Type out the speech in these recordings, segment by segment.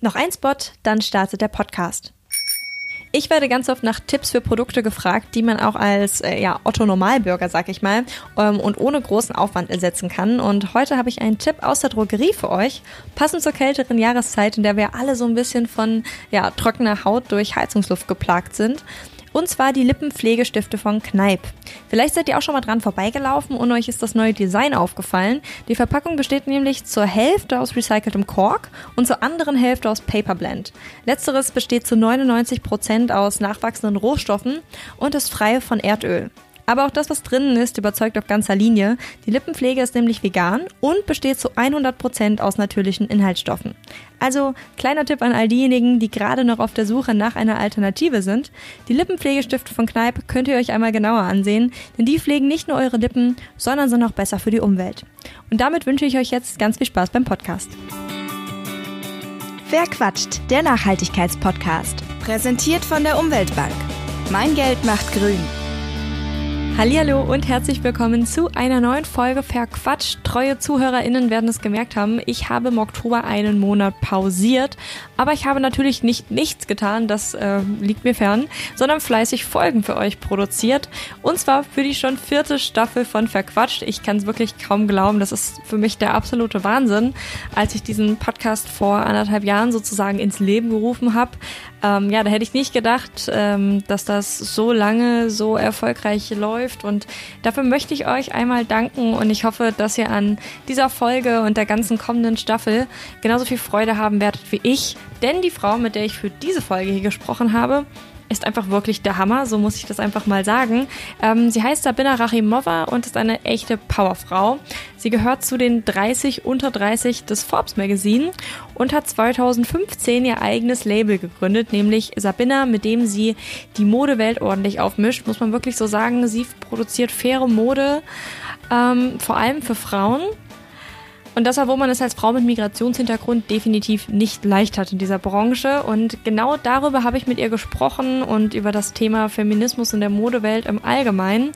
Noch ein Spot, dann startet der Podcast. Ich werde ganz oft nach Tipps für Produkte gefragt, die man auch als äh, ja, Otto-Normalbürger, sag ich mal, ähm, und ohne großen Aufwand ersetzen kann. Und heute habe ich einen Tipp aus der Drogerie für euch, passend zur kälteren Jahreszeit, in der wir alle so ein bisschen von ja, trockener Haut durch Heizungsluft geplagt sind. Und zwar die Lippenpflegestifte von Kneipp. Vielleicht seid ihr auch schon mal dran vorbeigelaufen und euch ist das neue Design aufgefallen. Die Verpackung besteht nämlich zur Hälfte aus recyceltem Kork und zur anderen Hälfte aus Paperblend. Letzteres besteht zu 99 Prozent aus nachwachsenden Rohstoffen und ist frei von Erdöl. Aber auch das, was drinnen ist, überzeugt auf ganzer Linie. Die Lippenpflege ist nämlich vegan und besteht zu 100% aus natürlichen Inhaltsstoffen. Also kleiner Tipp an all diejenigen, die gerade noch auf der Suche nach einer Alternative sind. Die Lippenpflegestifte von Kneipp könnt ihr euch einmal genauer ansehen, denn die pflegen nicht nur eure Lippen, sondern sind auch besser für die Umwelt. Und damit wünsche ich euch jetzt ganz viel Spaß beim Podcast. Wer quatscht? Der Nachhaltigkeitspodcast. Präsentiert von der Umweltbank. Mein Geld macht grün. Hallo und herzlich willkommen zu einer neuen Folge Verquatscht. Treue ZuhörerInnen werden es gemerkt haben, ich habe im Oktober einen Monat pausiert, aber ich habe natürlich nicht nichts getan, das äh, liegt mir fern, sondern fleißig Folgen für euch produziert und zwar für die schon vierte Staffel von Verquatscht. Ich kann es wirklich kaum glauben, das ist für mich der absolute Wahnsinn, als ich diesen Podcast vor anderthalb Jahren sozusagen ins Leben gerufen habe. Ähm, ja, da hätte ich nicht gedacht, ähm, dass das so lange so erfolgreich läuft. Und dafür möchte ich euch einmal danken und ich hoffe, dass ihr an dieser Folge und der ganzen kommenden Staffel genauso viel Freude haben werdet wie ich. Denn die Frau, mit der ich für diese Folge hier gesprochen habe, ist einfach wirklich der Hammer, so muss ich das einfach mal sagen. Ähm, sie heißt Sabina Rachimova und ist eine echte Powerfrau. Sie gehört zu den 30 unter 30 des Forbes Magazine und hat 2015 ihr eigenes Label gegründet, nämlich Sabina, mit dem sie die Modewelt ordentlich aufmischt. Muss man wirklich so sagen, sie produziert faire Mode, ähm, vor allem für Frauen. Und das, wo man es als Frau mit Migrationshintergrund definitiv nicht leicht hat in dieser Branche. Und genau darüber habe ich mit ihr gesprochen und über das Thema Feminismus in der Modewelt im Allgemeinen.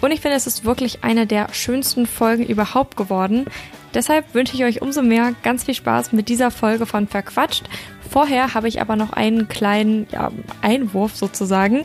Und ich finde, es ist wirklich eine der schönsten Folgen überhaupt geworden. Deshalb wünsche ich euch umso mehr ganz viel Spaß mit dieser Folge von Verquatscht. Vorher habe ich aber noch einen kleinen ja, Einwurf sozusagen.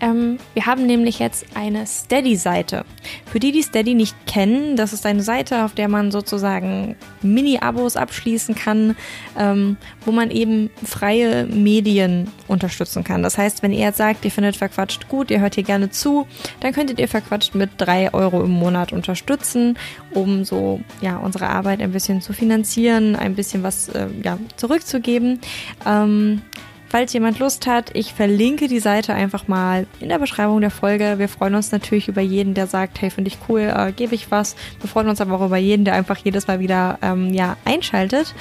Ähm, wir haben nämlich jetzt eine Steady-Seite. Für die, die Steady nicht kennen, das ist eine Seite, auf der man sozusagen Mini-Abos abschließen kann, ähm, wo man eben freie Medien unterstützen kann. Das heißt, wenn ihr jetzt sagt, ihr findet Verquatscht gut, ihr hört hier gerne zu, dann könntet ihr Verquatscht mit drei Euro im Monat unterstützen, um so ja unsere Arbeit ein bisschen zu finanzieren, ein bisschen was äh, ja, zurückzugeben. Ähm, falls jemand Lust hat, ich verlinke die Seite einfach mal in der Beschreibung der Folge. Wir freuen uns natürlich über jeden, der sagt, hey, finde ich cool, äh, gebe ich was. Wir freuen uns aber auch über jeden, der einfach jedes Mal wieder ähm, ja, einschaltet.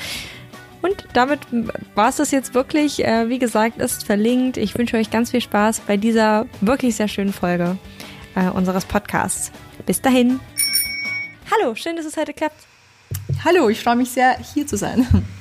Und damit war es das jetzt wirklich. Äh, wie gesagt, ist verlinkt. Ich wünsche euch ganz viel Spaß bei dieser wirklich sehr schönen Folge äh, unseres Podcasts. Bis dahin. Hallo, schön, dass es heute klappt. Hallo, ich freue mich sehr, hier zu sein.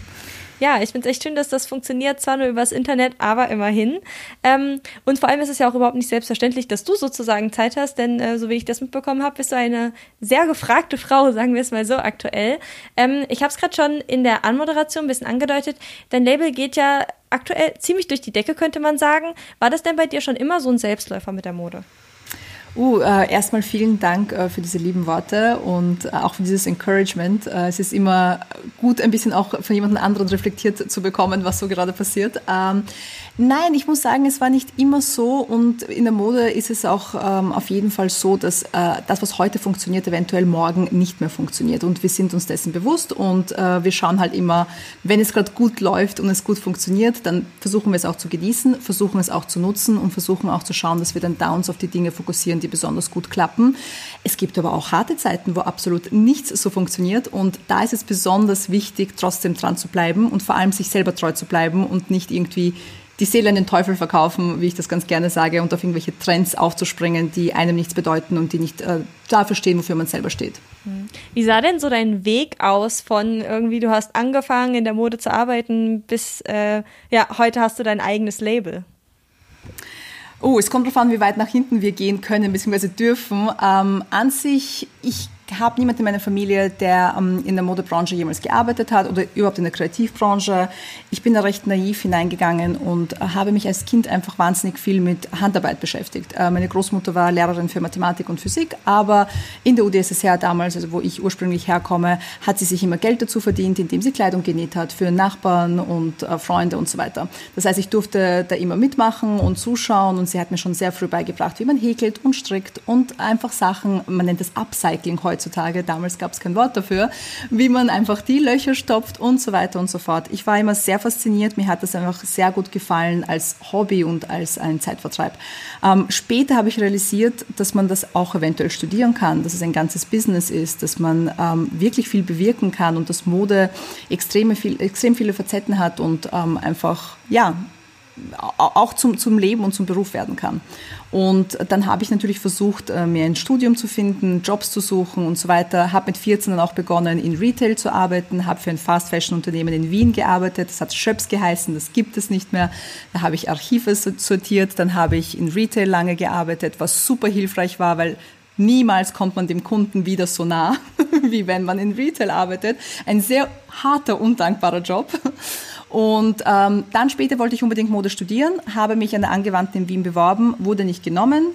Ja, ich finde es echt schön, dass das funktioniert, zwar nur übers Internet, aber immerhin. Ähm, und vor allem ist es ja auch überhaupt nicht selbstverständlich, dass du sozusagen Zeit hast, denn äh, so wie ich das mitbekommen habe, bist du eine sehr gefragte Frau, sagen wir es mal so aktuell. Ähm, ich habe es gerade schon in der Anmoderation ein bisschen angedeutet. Dein Label geht ja aktuell ziemlich durch die Decke, könnte man sagen. War das denn bei dir schon immer so ein Selbstläufer mit der Mode? Uh, äh, erstmal vielen Dank äh, für diese lieben Worte und äh, auch für dieses Encouragement. Es ist immer gut, ein bisschen auch von jemand anderen reflektiert zu bekommen, was so gerade passiert. Ähm, nein, ich muss sagen, es war nicht immer so und in der Mode ist es auch ähm, auf jeden Fall so, dass äh, das, was heute funktioniert, eventuell morgen nicht mehr funktioniert und wir sind uns dessen bewusst und äh, wir schauen halt immer, wenn es gerade gut läuft und es gut funktioniert, dann versuchen wir es auch zu genießen, versuchen es auch zu nutzen und versuchen auch zu schauen, dass wir dann Downs auf die Dinge fokussieren, die besonders gut klappen. Es gibt aber auch harte Zeiten, wo absolut nichts so funktioniert und da ist es besonders wichtig, trotzdem dran zu bleiben und vor allem sich selber treu zu bleiben und nicht irgendwie die Seele an den Teufel verkaufen, wie ich das ganz gerne sage, und auf irgendwelche Trends aufzuspringen, die einem nichts bedeuten und die nicht äh, dafür stehen, wofür man selber steht. Wie sah denn so dein Weg aus von irgendwie, du hast angefangen in der Mode zu arbeiten, bis äh, ja, heute hast du dein eigenes Label? Oh, es kommt darauf an, wie weit nach hinten wir gehen können bzw. dürfen. Ähm, an sich, ich habe niemanden in meiner Familie, der ähm, in der Modebranche jemals gearbeitet hat oder überhaupt in der Kreativbranche. Ich bin da recht naiv hineingegangen und äh, habe mich als Kind einfach wahnsinnig viel mit Handarbeit beschäftigt. Äh, meine Großmutter war Lehrerin für Mathematik und Physik, aber in der UdSSR damals, also wo ich ursprünglich herkomme, hat sie sich immer Geld dazu verdient, indem sie Kleidung genäht hat für Nachbarn und äh, Freunde und so weiter. Das heißt, ich durfte da immer mitmachen und zuschauen und sie hat mir schon sehr früh beigebracht, wie man häkelt und strickt und einfach Sachen, man nennt das Upcycling heute heutzutage, damals gab es kein Wort dafür, wie man einfach die Löcher stopft und so weiter und so fort. Ich war immer sehr fasziniert, mir hat das einfach sehr gut gefallen als Hobby und als ein Zeitvertreib. Ähm, später habe ich realisiert, dass man das auch eventuell studieren kann, dass es ein ganzes Business ist, dass man ähm, wirklich viel bewirken kann und dass Mode extreme viel, extrem viele Facetten hat und ähm, einfach, ja, auch zum, zum Leben und zum Beruf werden kann. Und dann habe ich natürlich versucht, äh, mir ein Studium zu finden, Jobs zu suchen und so weiter. Habe mit 14 dann auch begonnen, in Retail zu arbeiten, habe für ein Fast-Fashion-Unternehmen in Wien gearbeitet. Das hat Schöps geheißen, das gibt es nicht mehr. Da habe ich Archive sortiert, dann habe ich in Retail lange gearbeitet, was super hilfreich war, weil Niemals kommt man dem Kunden wieder so nah, wie wenn man in Retail arbeitet. Ein sehr harter, undankbarer Job. Und ähm, dann später wollte ich unbedingt Mode studieren, habe mich an der Angewandten in Wien beworben, wurde nicht genommen,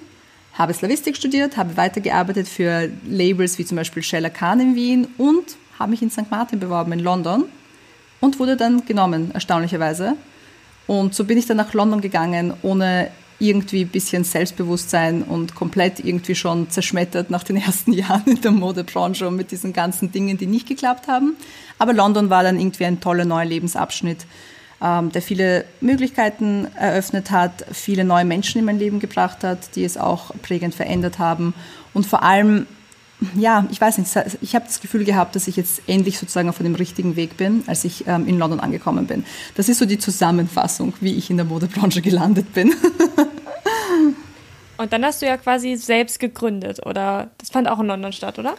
habe Slavistik studiert, habe weitergearbeitet für Labels wie zum Beispiel Sheller Khan in Wien und habe mich in St. Martin beworben in London und wurde dann genommen, erstaunlicherweise. Und so bin ich dann nach London gegangen, ohne irgendwie ein bisschen Selbstbewusstsein und komplett irgendwie schon zerschmettert nach den ersten Jahren in der Modebranche und mit diesen ganzen Dingen, die nicht geklappt haben. Aber London war dann irgendwie ein toller neuer Lebensabschnitt, ähm, der viele Möglichkeiten eröffnet hat, viele neue Menschen in mein Leben gebracht hat, die es auch prägend verändert haben und vor allem ja, ich weiß nicht, ich habe das Gefühl gehabt, dass ich jetzt endlich sozusagen auf dem richtigen Weg bin, als ich ähm, in London angekommen bin. Das ist so die Zusammenfassung, wie ich in der Modebranche gelandet bin. Und dann hast du ja quasi selbst gegründet, oder? Das fand auch in London statt, oder?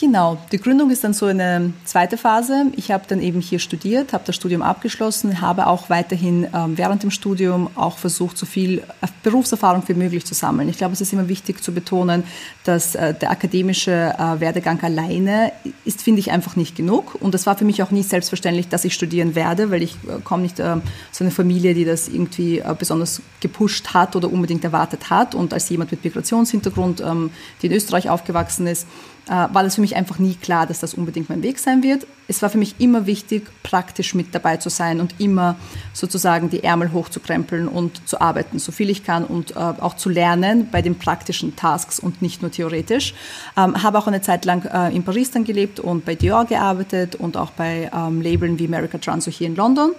Genau, die Gründung ist dann so eine zweite Phase. Ich habe dann eben hier studiert, habe das Studium abgeschlossen, habe auch weiterhin ähm, während dem Studium auch versucht, so viel äh, Berufserfahrung wie möglich zu sammeln. Ich glaube, es ist immer wichtig zu betonen, dass äh, der akademische äh, Werdegang alleine ist, finde ich, einfach nicht genug. Und es war für mich auch nie selbstverständlich, dass ich studieren werde, weil ich komme nicht äh, aus einer Familie, die das irgendwie besonders gepusht hat oder unbedingt erwartet hat. Und als jemand mit Migrationshintergrund, ähm, die in Österreich aufgewachsen ist, war das für mich einfach nie klar, dass das unbedingt mein Weg sein wird. Es war für mich immer wichtig, praktisch mit dabei zu sein und immer sozusagen die Ärmel hochzukrempeln und zu arbeiten, so viel ich kann und äh, auch zu lernen bei den praktischen Tasks und nicht nur theoretisch. Ähm, habe auch eine Zeit lang äh, in Paris dann gelebt und bei Dior gearbeitet und auch bei ähm, Labeln wie America Transo hier in London.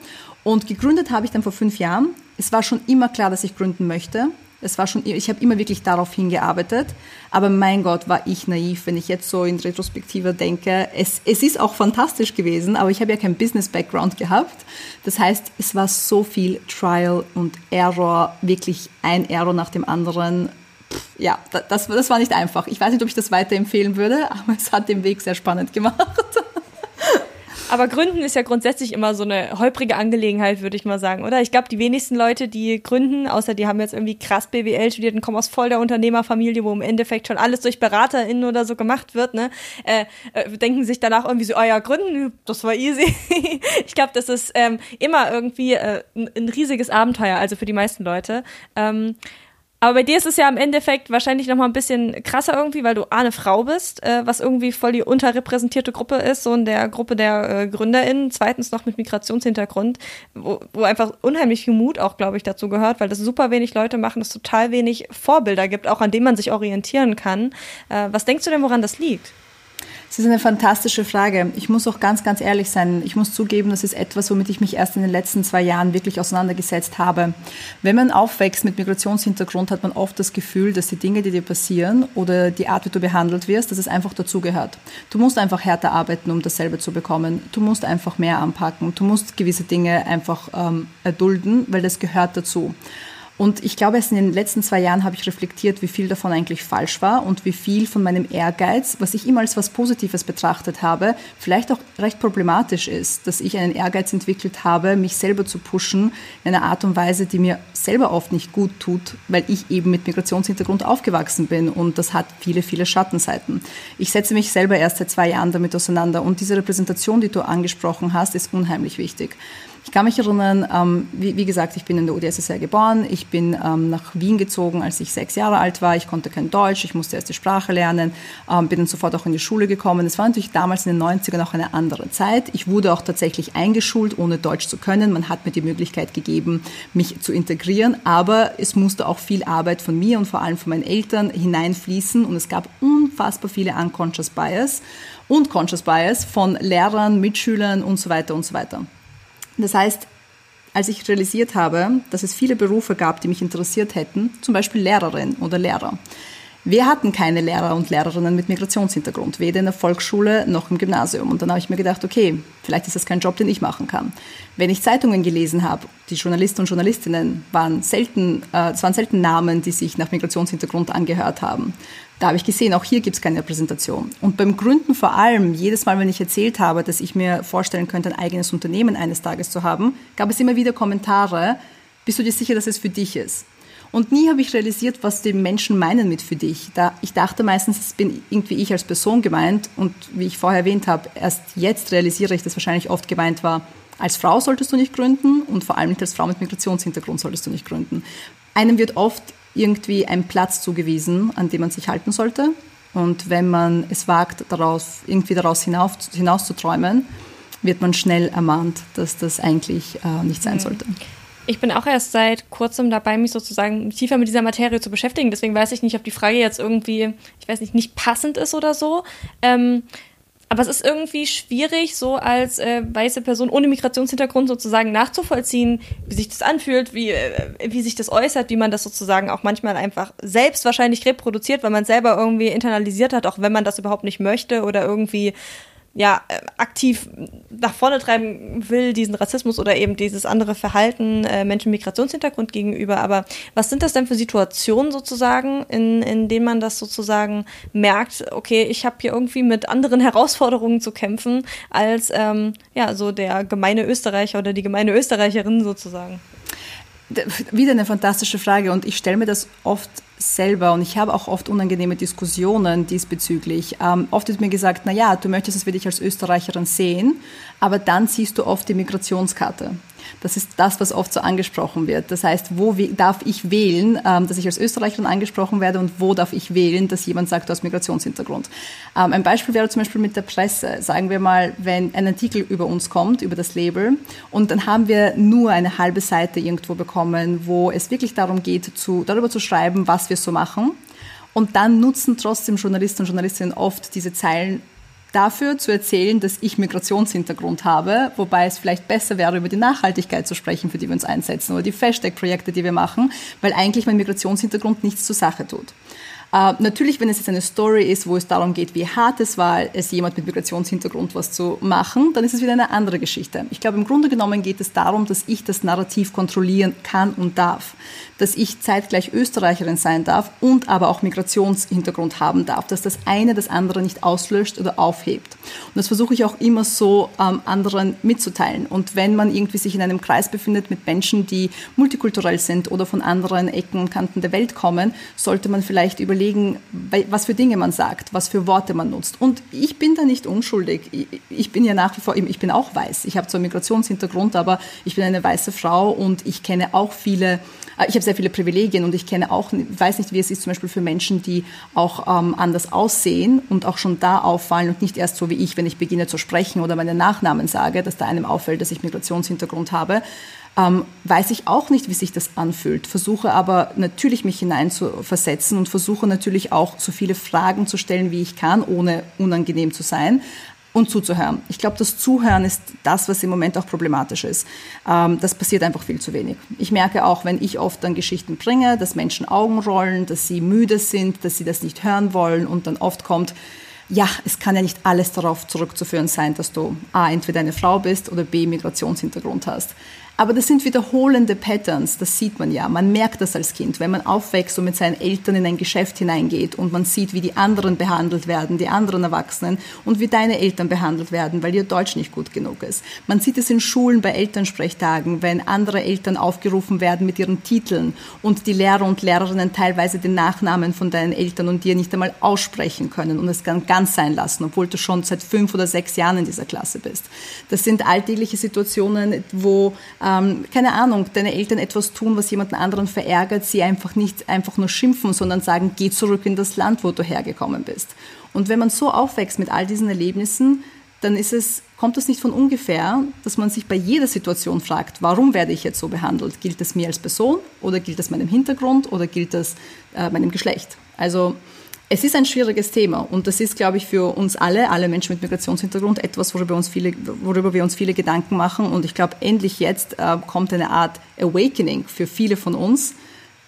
Und gegründet habe ich dann vor fünf Jahren. Es war schon immer klar, dass ich gründen möchte. Es war schon, ich habe immer wirklich darauf hingearbeitet. Aber mein Gott, war ich naiv, wenn ich jetzt so in Retrospektive denke. Es, es ist auch fantastisch gewesen, aber ich habe ja keinen Business-Background gehabt. Das heißt, es war so viel Trial und Error, wirklich ein Error nach dem anderen. Ja, das, das war nicht einfach. Ich weiß nicht, ob ich das weiterempfehlen würde, aber es hat den Weg sehr spannend gemacht. Aber Gründen ist ja grundsätzlich immer so eine holprige Angelegenheit, würde ich mal sagen, oder? Ich glaube, die wenigsten Leute, die gründen, außer die haben jetzt irgendwie krass BWL studiert und kommen aus voll der Unternehmerfamilie, wo im Endeffekt schon alles durch BeraterInnen oder so gemacht wird, ne? Äh, äh, denken sich danach irgendwie so, oh ja, gründen, das war easy. ich glaube, das ist ähm, immer irgendwie äh, ein, ein riesiges Abenteuer, also für die meisten Leute. Ähm, aber bei dir ist es ja im Endeffekt wahrscheinlich noch mal ein bisschen krasser irgendwie, weil du A, eine Frau bist, äh, was irgendwie voll die unterrepräsentierte Gruppe ist, so in der Gruppe der äh, GründerInnen. Zweitens noch mit Migrationshintergrund, wo, wo einfach unheimlich viel Mut auch, glaube ich, dazu gehört, weil das super wenig Leute machen, es total wenig Vorbilder gibt, auch an denen man sich orientieren kann. Äh, was denkst du denn, woran das liegt? Das ist eine fantastische Frage. Ich muss auch ganz, ganz ehrlich sein. Ich muss zugeben, das ist etwas, womit ich mich erst in den letzten zwei Jahren wirklich auseinandergesetzt habe. Wenn man aufwächst mit Migrationshintergrund, hat man oft das Gefühl, dass die Dinge, die dir passieren oder die Art, wie du behandelt wirst, dass es einfach dazugehört. Du musst einfach härter arbeiten, um dasselbe zu bekommen. Du musst einfach mehr anpacken. Du musst gewisse Dinge einfach ähm, erdulden, weil das gehört dazu. Und ich glaube, erst in den letzten zwei Jahren habe ich reflektiert, wie viel davon eigentlich falsch war und wie viel von meinem Ehrgeiz, was ich immer als was Positives betrachtet habe, vielleicht auch recht problematisch ist, dass ich einen Ehrgeiz entwickelt habe, mich selber zu pushen in einer Art und Weise, die mir selber oft nicht gut tut, weil ich eben mit Migrationshintergrund aufgewachsen bin und das hat viele, viele Schattenseiten. Ich setze mich selber erst seit zwei Jahren damit auseinander und diese Repräsentation, die du angesprochen hast, ist unheimlich wichtig. Ich kann mich erinnern, ähm, wie, wie, gesagt, ich bin in der UdSSR geboren. Ich bin ähm, nach Wien gezogen, als ich sechs Jahre alt war. Ich konnte kein Deutsch, ich musste erst die Sprache lernen, ähm, bin dann sofort auch in die Schule gekommen. Es war natürlich damals in den 90ern auch eine andere Zeit. Ich wurde auch tatsächlich eingeschult, ohne Deutsch zu können. Man hat mir die Möglichkeit gegeben, mich zu integrieren, aber es musste auch viel Arbeit von mir und vor allem von meinen Eltern hineinfließen und es gab unfassbar viele Unconscious Bias und Conscious Bias von Lehrern, Mitschülern und so weiter und so weiter. Das heißt, als ich realisiert habe, dass es viele Berufe gab, die mich interessiert hätten, zum Beispiel Lehrerin oder Lehrer. Wir hatten keine Lehrer und Lehrerinnen mit Migrationshintergrund, weder in der Volksschule noch im Gymnasium. Und dann habe ich mir gedacht, okay, vielleicht ist das kein Job, den ich machen kann. Wenn ich Zeitungen gelesen habe, die Journalisten und Journalistinnen waren selten, äh, es waren selten Namen, die sich nach Migrationshintergrund angehört haben. Da habe ich gesehen, auch hier gibt es keine Repräsentation. Und beim Gründen vor allem, jedes Mal, wenn ich erzählt habe, dass ich mir vorstellen könnte, ein eigenes Unternehmen eines Tages zu haben, gab es immer wieder Kommentare, bist du dir sicher, dass es für dich ist? Und nie habe ich realisiert, was die Menschen meinen mit für dich. Da, ich dachte meistens, es bin irgendwie ich als Person gemeint. Und wie ich vorher erwähnt habe, erst jetzt realisiere ich, dass wahrscheinlich oft gemeint war, als Frau solltest du nicht gründen und vor allem nicht als Frau mit Migrationshintergrund solltest du nicht gründen. Einem wird oft irgendwie ein Platz zugewiesen, an dem man sich halten sollte. Und wenn man es wagt, daraus, irgendwie daraus hinauf, hinaus zu träumen, wird man schnell ermahnt, dass das eigentlich äh, nicht sein mhm. sollte. Ich bin auch erst seit kurzem dabei, mich sozusagen tiefer mit dieser Materie zu beschäftigen. Deswegen weiß ich nicht, ob die Frage jetzt irgendwie, ich weiß nicht, nicht passend ist oder so. Ähm, aber es ist irgendwie schwierig, so als äh, weiße Person ohne Migrationshintergrund sozusagen nachzuvollziehen, wie sich das anfühlt, wie, äh, wie sich das äußert, wie man das sozusagen auch manchmal einfach selbst wahrscheinlich reproduziert, weil man selber irgendwie internalisiert hat, auch wenn man das überhaupt nicht möchte oder irgendwie ja, äh, aktiv nach vorne treiben will, diesen Rassismus oder eben dieses andere Verhalten äh, Menschen Migrationshintergrund gegenüber. Aber was sind das denn für Situationen sozusagen, in, in denen man das sozusagen merkt, okay, ich habe hier irgendwie mit anderen Herausforderungen zu kämpfen als ähm, ja, so der gemeine Österreicher oder die gemeine Österreicherin sozusagen? Wieder eine fantastische Frage und ich stelle mir das oft selber und ich habe auch oft unangenehme Diskussionen diesbezüglich. Ähm, oft wird mir gesagt, na ja, du möchtest es für dich als Österreicherin sehen, aber dann siehst du oft die Migrationskarte. Das ist das, was oft so angesprochen wird. Das heißt, wo darf ich wählen, ähm, dass ich als Österreicherin angesprochen werde und wo darf ich wählen, dass jemand sagt, du hast Migrationshintergrund. Ähm, ein Beispiel wäre zum Beispiel mit der Presse. Sagen wir mal, wenn ein Artikel über uns kommt, über das Label, und dann haben wir nur eine halbe Seite irgendwo bekommen, wo es wirklich darum geht, zu, darüber zu schreiben, was wir so machen. Und dann nutzen trotzdem Journalisten und Journalistinnen oft diese Zeilen dafür zu erzählen, dass ich Migrationshintergrund habe, wobei es vielleicht besser wäre, über die Nachhaltigkeit zu sprechen, für die wir uns einsetzen oder die Hashtag-Projekte, die wir machen, weil eigentlich mein Migrationshintergrund nichts zur Sache tut. Äh, natürlich, wenn es jetzt eine Story ist, wo es darum geht, wie hart es war, es jemand mit Migrationshintergrund was zu machen, dann ist es wieder eine andere Geschichte. Ich glaube, im Grunde genommen geht es darum, dass ich das Narrativ kontrollieren kann und darf. Dass ich zeitgleich Österreicherin sein darf und aber auch Migrationshintergrund haben darf. Dass das eine das andere nicht auslöscht oder aufhebt. Und das versuche ich auch immer so ähm, anderen mitzuteilen. Und wenn man irgendwie sich in einem Kreis befindet mit Menschen, die multikulturell sind oder von anderen Ecken und Kanten der Welt kommen, sollte man vielleicht überlegen, überlegen, was für Dinge man sagt, was für Worte man nutzt. Und ich bin da nicht unschuldig. Ich bin ja nach wie vor, ich bin auch weiß. Ich habe zwar Migrationshintergrund, aber ich bin eine weiße Frau und ich kenne auch viele, äh, ich habe sehr viele Privilegien und ich kenne auch, weiß nicht, wie es ist zum Beispiel für Menschen, die auch ähm, anders aussehen und auch schon da auffallen und nicht erst so wie ich, wenn ich beginne zu sprechen oder meine Nachnamen sage, dass da einem auffällt, dass ich Migrationshintergrund habe ähm, weiß ich auch nicht, wie sich das anfühlt, versuche aber natürlich mich hineinzuversetzen und versuche natürlich auch so viele Fragen zu stellen, wie ich kann, ohne unangenehm zu sein und zuzuhören. Ich glaube, das Zuhören ist das, was im Moment auch problematisch ist. Ähm, das passiert einfach viel zu wenig. Ich merke auch, wenn ich oft dann Geschichten bringe, dass Menschen Augen rollen, dass sie müde sind, dass sie das nicht hören wollen und dann oft kommt, ja, es kann ja nicht alles darauf zurückzuführen sein, dass du A, entweder eine Frau bist oder B, Migrationshintergrund hast. Aber das sind wiederholende Patterns, das sieht man ja. Man merkt das als Kind, wenn man aufwächst und mit seinen Eltern in ein Geschäft hineingeht und man sieht, wie die anderen behandelt werden, die anderen Erwachsenen und wie deine Eltern behandelt werden, weil ihr Deutsch nicht gut genug ist. Man sieht es in Schulen bei Elternsprechtagen, wenn andere Eltern aufgerufen werden mit ihren Titeln und die Lehrer und Lehrerinnen teilweise den Nachnamen von deinen Eltern und dir nicht einmal aussprechen können und es kann ganz sein lassen, obwohl du schon seit fünf oder sechs Jahren in dieser Klasse bist. Das sind alltägliche Situationen, wo ähm, keine Ahnung, deine Eltern etwas tun, was jemanden anderen verärgert, sie einfach nicht einfach nur schimpfen, sondern sagen, geh zurück in das Land, wo du hergekommen bist. Und wenn man so aufwächst mit all diesen Erlebnissen, dann ist es, kommt es nicht von ungefähr, dass man sich bei jeder Situation fragt, warum werde ich jetzt so behandelt? Gilt es mir als Person oder gilt es meinem Hintergrund oder gilt es äh, meinem Geschlecht? Also es ist ein schwieriges Thema und das ist, glaube ich, für uns alle, alle Menschen mit Migrationshintergrund, etwas, worüber, uns viele, worüber wir uns viele Gedanken machen. Und ich glaube, endlich jetzt äh, kommt eine Art Awakening für viele von uns,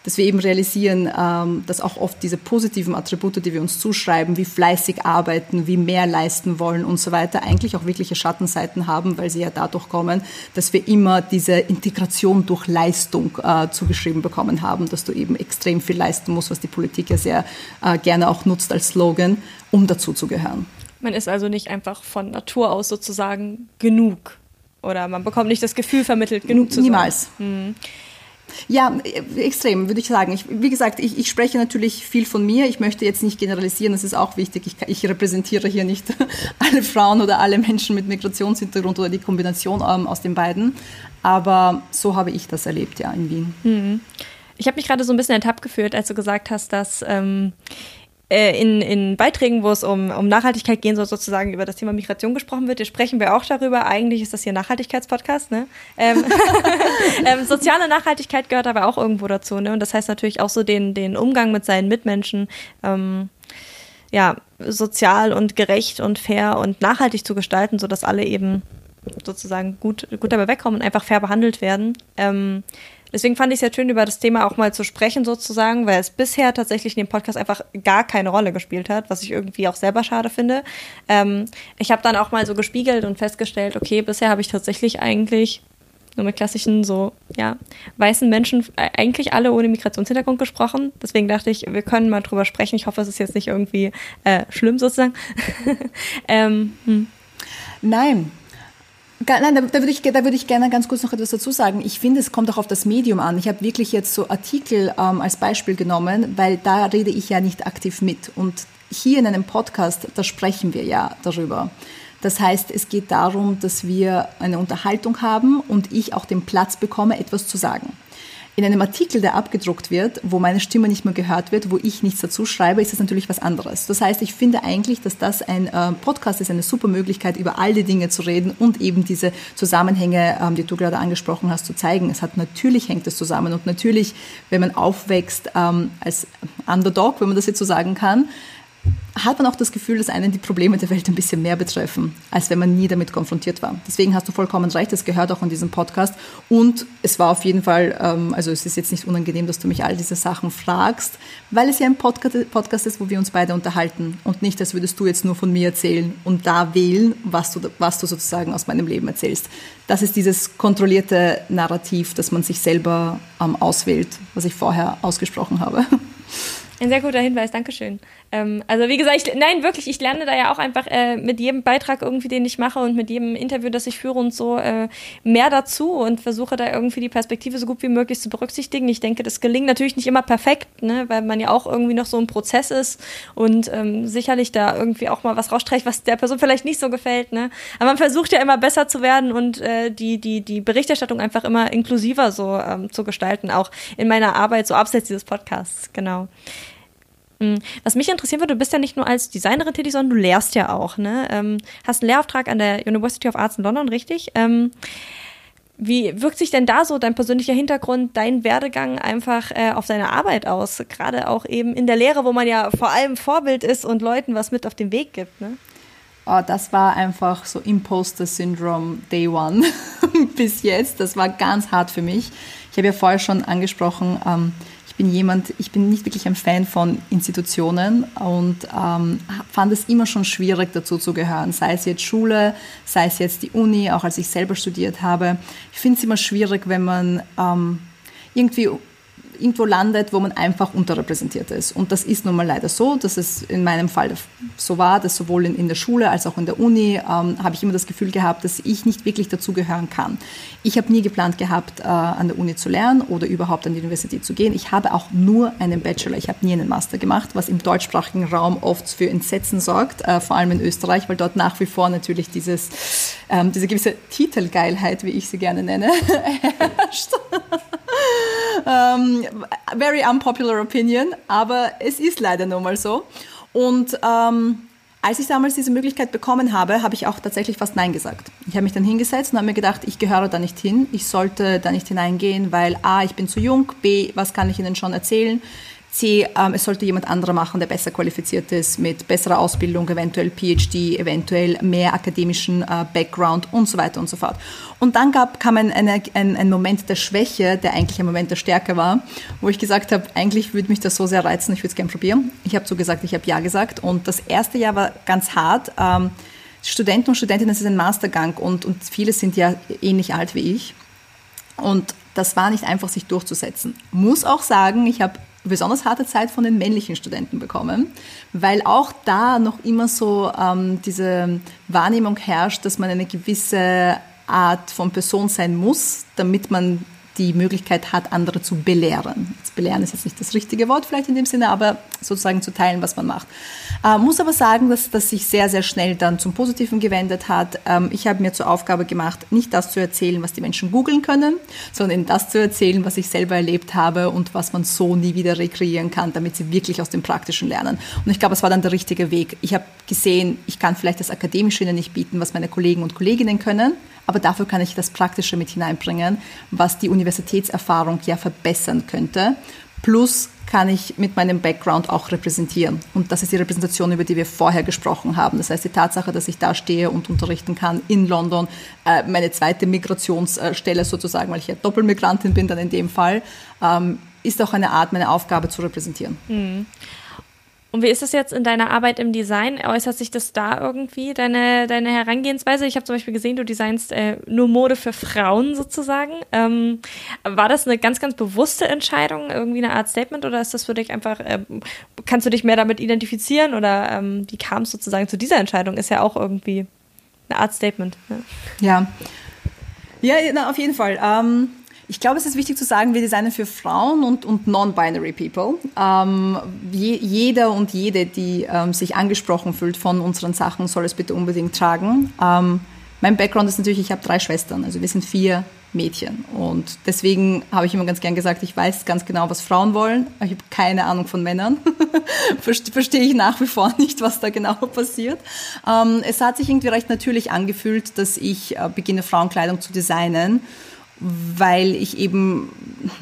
dass wir eben realisieren, ähm, dass auch oft diese positiven Attribute, die wir uns zuschreiben, wie fleißig arbeiten, wie mehr leisten wollen und so weiter, eigentlich auch wirkliche Schattenseiten haben, weil sie ja dadurch kommen, dass wir immer diese Integration durch Leistung äh, zugeschrieben bekommen haben, dass du eben extrem viel leisten musst, was die Politik ja sehr äh, gerne auch nutzt als Slogan, um dazu zu gehören. Man ist also nicht einfach von Natur aus sozusagen genug oder man bekommt nicht das Gefühl vermittelt, genug zu Niemals. sein. Niemals. Hm. Ja, extrem, würde ich sagen. Ich, wie gesagt, ich, ich, spreche natürlich viel von mir. Ich möchte jetzt nicht generalisieren, das ist auch wichtig. Ich, ich repräsentiere hier nicht alle Frauen oder alle Menschen mit Migrationshintergrund oder die Kombination ähm, aus den beiden. Aber so habe ich das erlebt, ja, in Wien. Mhm. Ich habe mich gerade so ein bisschen ertappt gefühlt, als du gesagt hast, dass ähm, äh, in, in Beiträgen, wo es um, um Nachhaltigkeit gehen soll, sozusagen über das Thema Migration gesprochen wird. Hier sprechen wir auch darüber. Eigentlich ist das hier Nachhaltigkeitspodcast, ne? Ähm, ähm, soziale Nachhaltigkeit gehört aber auch irgendwo dazu, ne? Und das heißt natürlich auch so den, den Umgang mit seinen Mitmenschen, ähm, ja, sozial und gerecht und fair und nachhaltig zu gestalten, sodass alle eben sozusagen gut, gut dabei wegkommen und einfach fair behandelt werden. Ähm, Deswegen fand ich es sehr schön, über das Thema auch mal zu sprechen, sozusagen, weil es bisher tatsächlich in dem Podcast einfach gar keine Rolle gespielt hat, was ich irgendwie auch selber schade finde. Ähm, ich habe dann auch mal so gespiegelt und festgestellt, okay, bisher habe ich tatsächlich eigentlich nur mit klassischen, so, ja, weißen Menschen, äh, eigentlich alle ohne Migrationshintergrund gesprochen. Deswegen dachte ich, wir können mal drüber sprechen. Ich hoffe, es ist jetzt nicht irgendwie äh, schlimm sozusagen. ähm, hm. Nein, Nein, da, da, würde ich, da würde ich gerne ganz kurz noch etwas dazu sagen. Ich finde, es kommt auch auf das Medium an. Ich habe wirklich jetzt so Artikel ähm, als Beispiel genommen, weil da rede ich ja nicht aktiv mit. Und hier in einem Podcast, da sprechen wir ja darüber. Das heißt, es geht darum, dass wir eine Unterhaltung haben und ich auch den Platz bekomme, etwas zu sagen. In einem Artikel, der abgedruckt wird, wo meine Stimme nicht mehr gehört wird, wo ich nichts dazu schreibe, ist das natürlich was anderes. Das heißt, ich finde eigentlich, dass das ein äh, Podcast ist, eine super Möglichkeit, über all die Dinge zu reden und eben diese Zusammenhänge, ähm, die du gerade angesprochen hast, zu zeigen. Es hat natürlich hängt es zusammen und natürlich, wenn man aufwächst ähm, als Underdog, wenn man das jetzt so sagen kann, hat man auch das Gefühl, dass einen die Probleme der Welt ein bisschen mehr betreffen, als wenn man nie damit konfrontiert war. Deswegen hast du vollkommen recht, das gehört auch in diesem Podcast. Und es war auf jeden Fall, ähm, also es ist jetzt nicht unangenehm, dass du mich all diese Sachen fragst, weil es ja ein Podcast ist, wo wir uns beide unterhalten und nicht, als würdest du jetzt nur von mir erzählen und da wählen, was du, was du sozusagen aus meinem Leben erzählst. Das ist dieses kontrollierte Narrativ, das man sich selber ähm, auswählt, was ich vorher ausgesprochen habe. Ein sehr guter Hinweis, Dankeschön. Ähm, also wie gesagt, ich, nein, wirklich, ich lerne da ja auch einfach äh, mit jedem Beitrag irgendwie, den ich mache und mit jedem Interview, das ich führe und so äh, mehr dazu und versuche da irgendwie die Perspektive so gut wie möglich zu berücksichtigen. Ich denke, das gelingt natürlich nicht immer perfekt, ne, weil man ja auch irgendwie noch so ein Prozess ist und ähm, sicherlich da irgendwie auch mal was rausstreicht, was der Person vielleicht nicht so gefällt. Ne? Aber man versucht ja immer besser zu werden und äh, die, die, die Berichterstattung einfach immer inklusiver so ähm, zu gestalten, auch in meiner Arbeit, so abseits dieses Podcasts, genau. Hm, was mich interessieren würde, du bist ja nicht nur als Designerin tätig, sondern du lehrst ja auch. Ne? Ähm, hast einen Lehrauftrag an der University of Arts in London, richtig? Ähm, wie wirkt sich denn da so dein persönlicher Hintergrund, dein Werdegang einfach äh, auf deine Arbeit aus? Gerade auch eben in der Lehre, wo man ja vor allem Vorbild ist und Leuten was mit auf den Weg gibt. Ne? Oh, das war einfach so Imposter-Syndrom Day One bis jetzt. Das war ganz hart für mich. Ich habe ja vorher schon angesprochen, ähm, Ich bin jemand, ich bin nicht wirklich ein Fan von Institutionen und ähm, fand es immer schon schwierig, dazu zu gehören. Sei es jetzt Schule, sei es jetzt die Uni, auch als ich selber studiert habe. Ich finde es immer schwierig, wenn man ähm, irgendwie irgendwo landet, wo man einfach unterrepräsentiert ist. Und das ist nun mal leider so, dass es in meinem Fall so war, dass sowohl in, in der Schule als auch in der Uni ähm, habe ich immer das Gefühl gehabt, dass ich nicht wirklich dazugehören kann. Ich habe nie geplant gehabt, äh, an der Uni zu lernen oder überhaupt an die Universität zu gehen. Ich habe auch nur einen Bachelor, ich habe nie einen Master gemacht, was im deutschsprachigen Raum oft für Entsetzen sorgt, äh, vor allem in Österreich, weil dort nach wie vor natürlich dieses, ähm, diese gewisse Titelgeilheit, wie ich sie gerne nenne, herrscht. Ähm, very unpopular opinion, aber es ist leider nun mal so. Und ähm, als ich damals diese Möglichkeit bekommen habe, habe ich auch tatsächlich fast Nein gesagt. Ich habe mich dann hingesetzt und habe mir gedacht, ich gehöre da nicht hin, ich sollte da nicht hineingehen, weil A, ich bin zu jung, B, was kann ich Ihnen schon erzählen, C, ähm, es sollte jemand anderer machen, der besser qualifiziert ist, mit besserer Ausbildung, eventuell PhD, eventuell mehr akademischen äh, Background und so weiter und so fort. Und dann gab, kam ein, eine, ein, ein Moment der Schwäche, der eigentlich ein Moment der Stärke war, wo ich gesagt habe, eigentlich würde mich das so sehr reizen, ich würde es gerne probieren. Ich habe so gesagt, ich habe Ja gesagt. Und das erste Jahr war ganz hart. Ähm, Studenten und Studentinnen, das ist ein Mastergang und, und viele sind ja ähnlich alt wie ich. Und das war nicht einfach, sich durchzusetzen. Muss auch sagen, ich habe besonders harte Zeit von den männlichen Studenten bekommen, weil auch da noch immer so ähm, diese Wahrnehmung herrscht, dass man eine gewisse Art von Person sein muss, damit man die Möglichkeit hat, andere zu belehren. Belehren ist jetzt nicht das richtige Wort vielleicht in dem Sinne, aber sozusagen zu teilen, was man macht. Äh, muss aber sagen, dass das sich sehr, sehr schnell dann zum Positiven gewendet hat. Ähm, ich habe mir zur Aufgabe gemacht, nicht das zu erzählen, was die Menschen googeln können, sondern das zu erzählen, was ich selber erlebt habe und was man so nie wieder rekreieren kann, damit sie wirklich aus dem Praktischen lernen. Und ich glaube, es war dann der richtige Weg. Ich habe gesehen, ich kann vielleicht das Akademische ihnen nicht bieten, was meine Kollegen und Kolleginnen können, aber dafür kann ich das Praktische mit hineinbringen, was die Universitätserfahrung ja verbessern könnte. Plus kann ich mit meinem Background auch repräsentieren. Und das ist die Repräsentation, über die wir vorher gesprochen haben. Das heißt, die Tatsache, dass ich da stehe und unterrichten kann in London, äh, meine zweite Migrationsstelle sozusagen, weil ich ja Doppelmigrantin bin dann in dem Fall, ähm, ist auch eine Art, meine Aufgabe zu repräsentieren. Mhm. Und wie ist das jetzt in deiner Arbeit im Design? Äußert sich das da irgendwie, deine, deine Herangehensweise? Ich habe zum Beispiel gesehen, du designst äh, nur Mode für Frauen sozusagen. Ähm, war das eine ganz, ganz bewusste Entscheidung, irgendwie eine Art Statement oder ist das für dich einfach, äh, kannst du dich mehr damit identifizieren oder ähm, wie kam es sozusagen zu dieser Entscheidung? Ist ja auch irgendwie eine Art Statement. Ja. Ja, ja na, auf jeden Fall. Ähm ich glaube, es ist wichtig zu sagen, wir designen für Frauen und, und non-binary people. Ähm, je, jeder und jede, die ähm, sich angesprochen fühlt von unseren Sachen, soll es bitte unbedingt tragen. Ähm, mein Background ist natürlich, ich habe drei Schwestern, also wir sind vier Mädchen. Und deswegen habe ich immer ganz gern gesagt, ich weiß ganz genau, was Frauen wollen. Ich habe keine Ahnung von Männern. Verstehe ich nach wie vor nicht, was da genau passiert. Ähm, es hat sich irgendwie recht natürlich angefühlt, dass ich äh, beginne, Frauenkleidung zu designen weil ich eben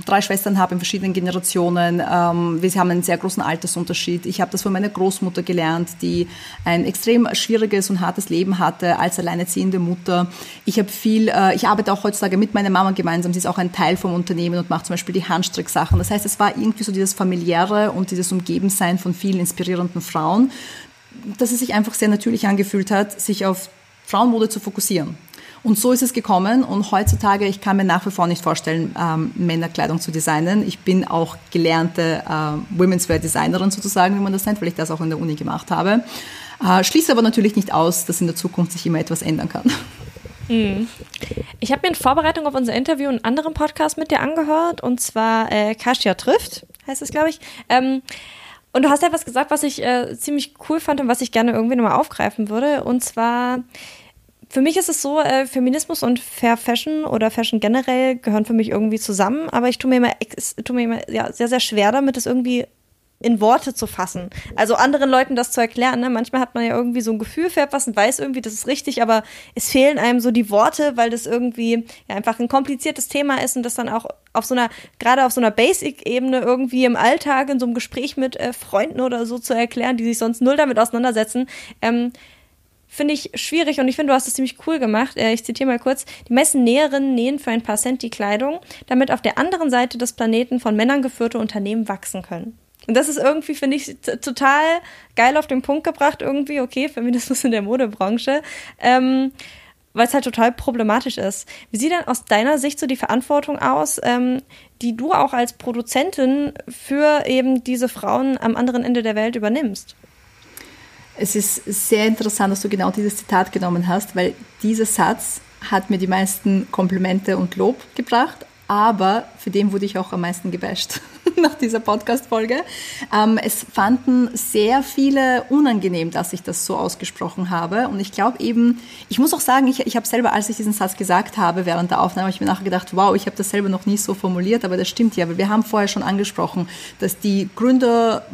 drei Schwestern habe in verschiedenen Generationen. Ähm, wir haben einen sehr großen Altersunterschied. Ich habe das von meiner Großmutter gelernt, die ein extrem schwieriges und hartes Leben hatte als alleinerziehende Mutter. Ich habe viel, äh, ich arbeite auch heutzutage mit meiner Mama gemeinsam. Sie ist auch ein Teil vom Unternehmen und macht zum Beispiel die Handstricksachen. Das heißt, es war irgendwie so dieses familiäre und dieses Umgebensein von vielen inspirierenden Frauen, dass es sich einfach sehr natürlich angefühlt hat, sich auf Frauenmode zu fokussieren. Und so ist es gekommen. Und heutzutage, ich kann mir nach wie vor nicht vorstellen, ähm, Männerkleidung zu designen. Ich bin auch gelernte äh, Women's Wear Designerin sozusagen, wie man das nennt, weil ich das auch in der Uni gemacht habe. Äh, schließe aber natürlich nicht aus, dass in der Zukunft sich immer etwas ändern kann. Mhm. Ich habe mir in Vorbereitung auf unser Interview einen anderen Podcast mit dir angehört, und zwar äh, Kasia trifft, heißt es, glaube ich. Ähm, und du hast etwas gesagt, was ich äh, ziemlich cool fand und was ich gerne irgendwie nochmal aufgreifen würde. Und zwar, für mich ist es so, äh, Feminismus und Fair Fashion oder Fashion generell gehören für mich irgendwie zusammen, aber ich tue mir immer, tue mir immer ja, sehr, sehr schwer damit, es irgendwie in Worte zu fassen. Also anderen Leuten das zu erklären. Ne? Manchmal hat man ja irgendwie so ein Gefühl für etwas und weiß irgendwie, das ist richtig, aber es fehlen einem so die Worte, weil das irgendwie ja, einfach ein kompliziertes Thema ist und das dann auch auf so einer, gerade auf so einer Basic-Ebene irgendwie im Alltag in so einem Gespräch mit äh, Freunden oder so zu erklären, die sich sonst null damit auseinandersetzen. Ähm, finde ich schwierig und ich finde, du hast es ziemlich cool gemacht. Äh, ich zitiere mal kurz. Die meisten Näherinnen nähen für ein paar Cent die Kleidung, damit auf der anderen Seite des Planeten von Männern geführte Unternehmen wachsen können. Und das ist irgendwie, finde ich, total geil auf den Punkt gebracht, irgendwie, okay, Feminismus in der Modebranche. Ähm, weil es halt total problematisch ist. Wie sieht denn aus deiner Sicht so die Verantwortung aus, ähm, die du auch als Produzentin für eben diese Frauen am anderen Ende der Welt übernimmst? Es ist sehr interessant, dass du genau dieses Zitat genommen hast, weil dieser Satz hat mir die meisten Komplimente und Lob gebracht, aber für den wurde ich auch am meisten gebasht nach dieser Podcast-Folge. Ähm, es fanden sehr viele unangenehm, dass ich das so ausgesprochen habe. Und ich glaube eben, ich muss auch sagen, ich, ich habe selber, als ich diesen Satz gesagt habe während der Aufnahme, ich mir nachher gedacht, wow, ich habe das selber noch nie so formuliert, aber das stimmt ja, weil wir haben vorher schon angesprochen, dass die Gründer,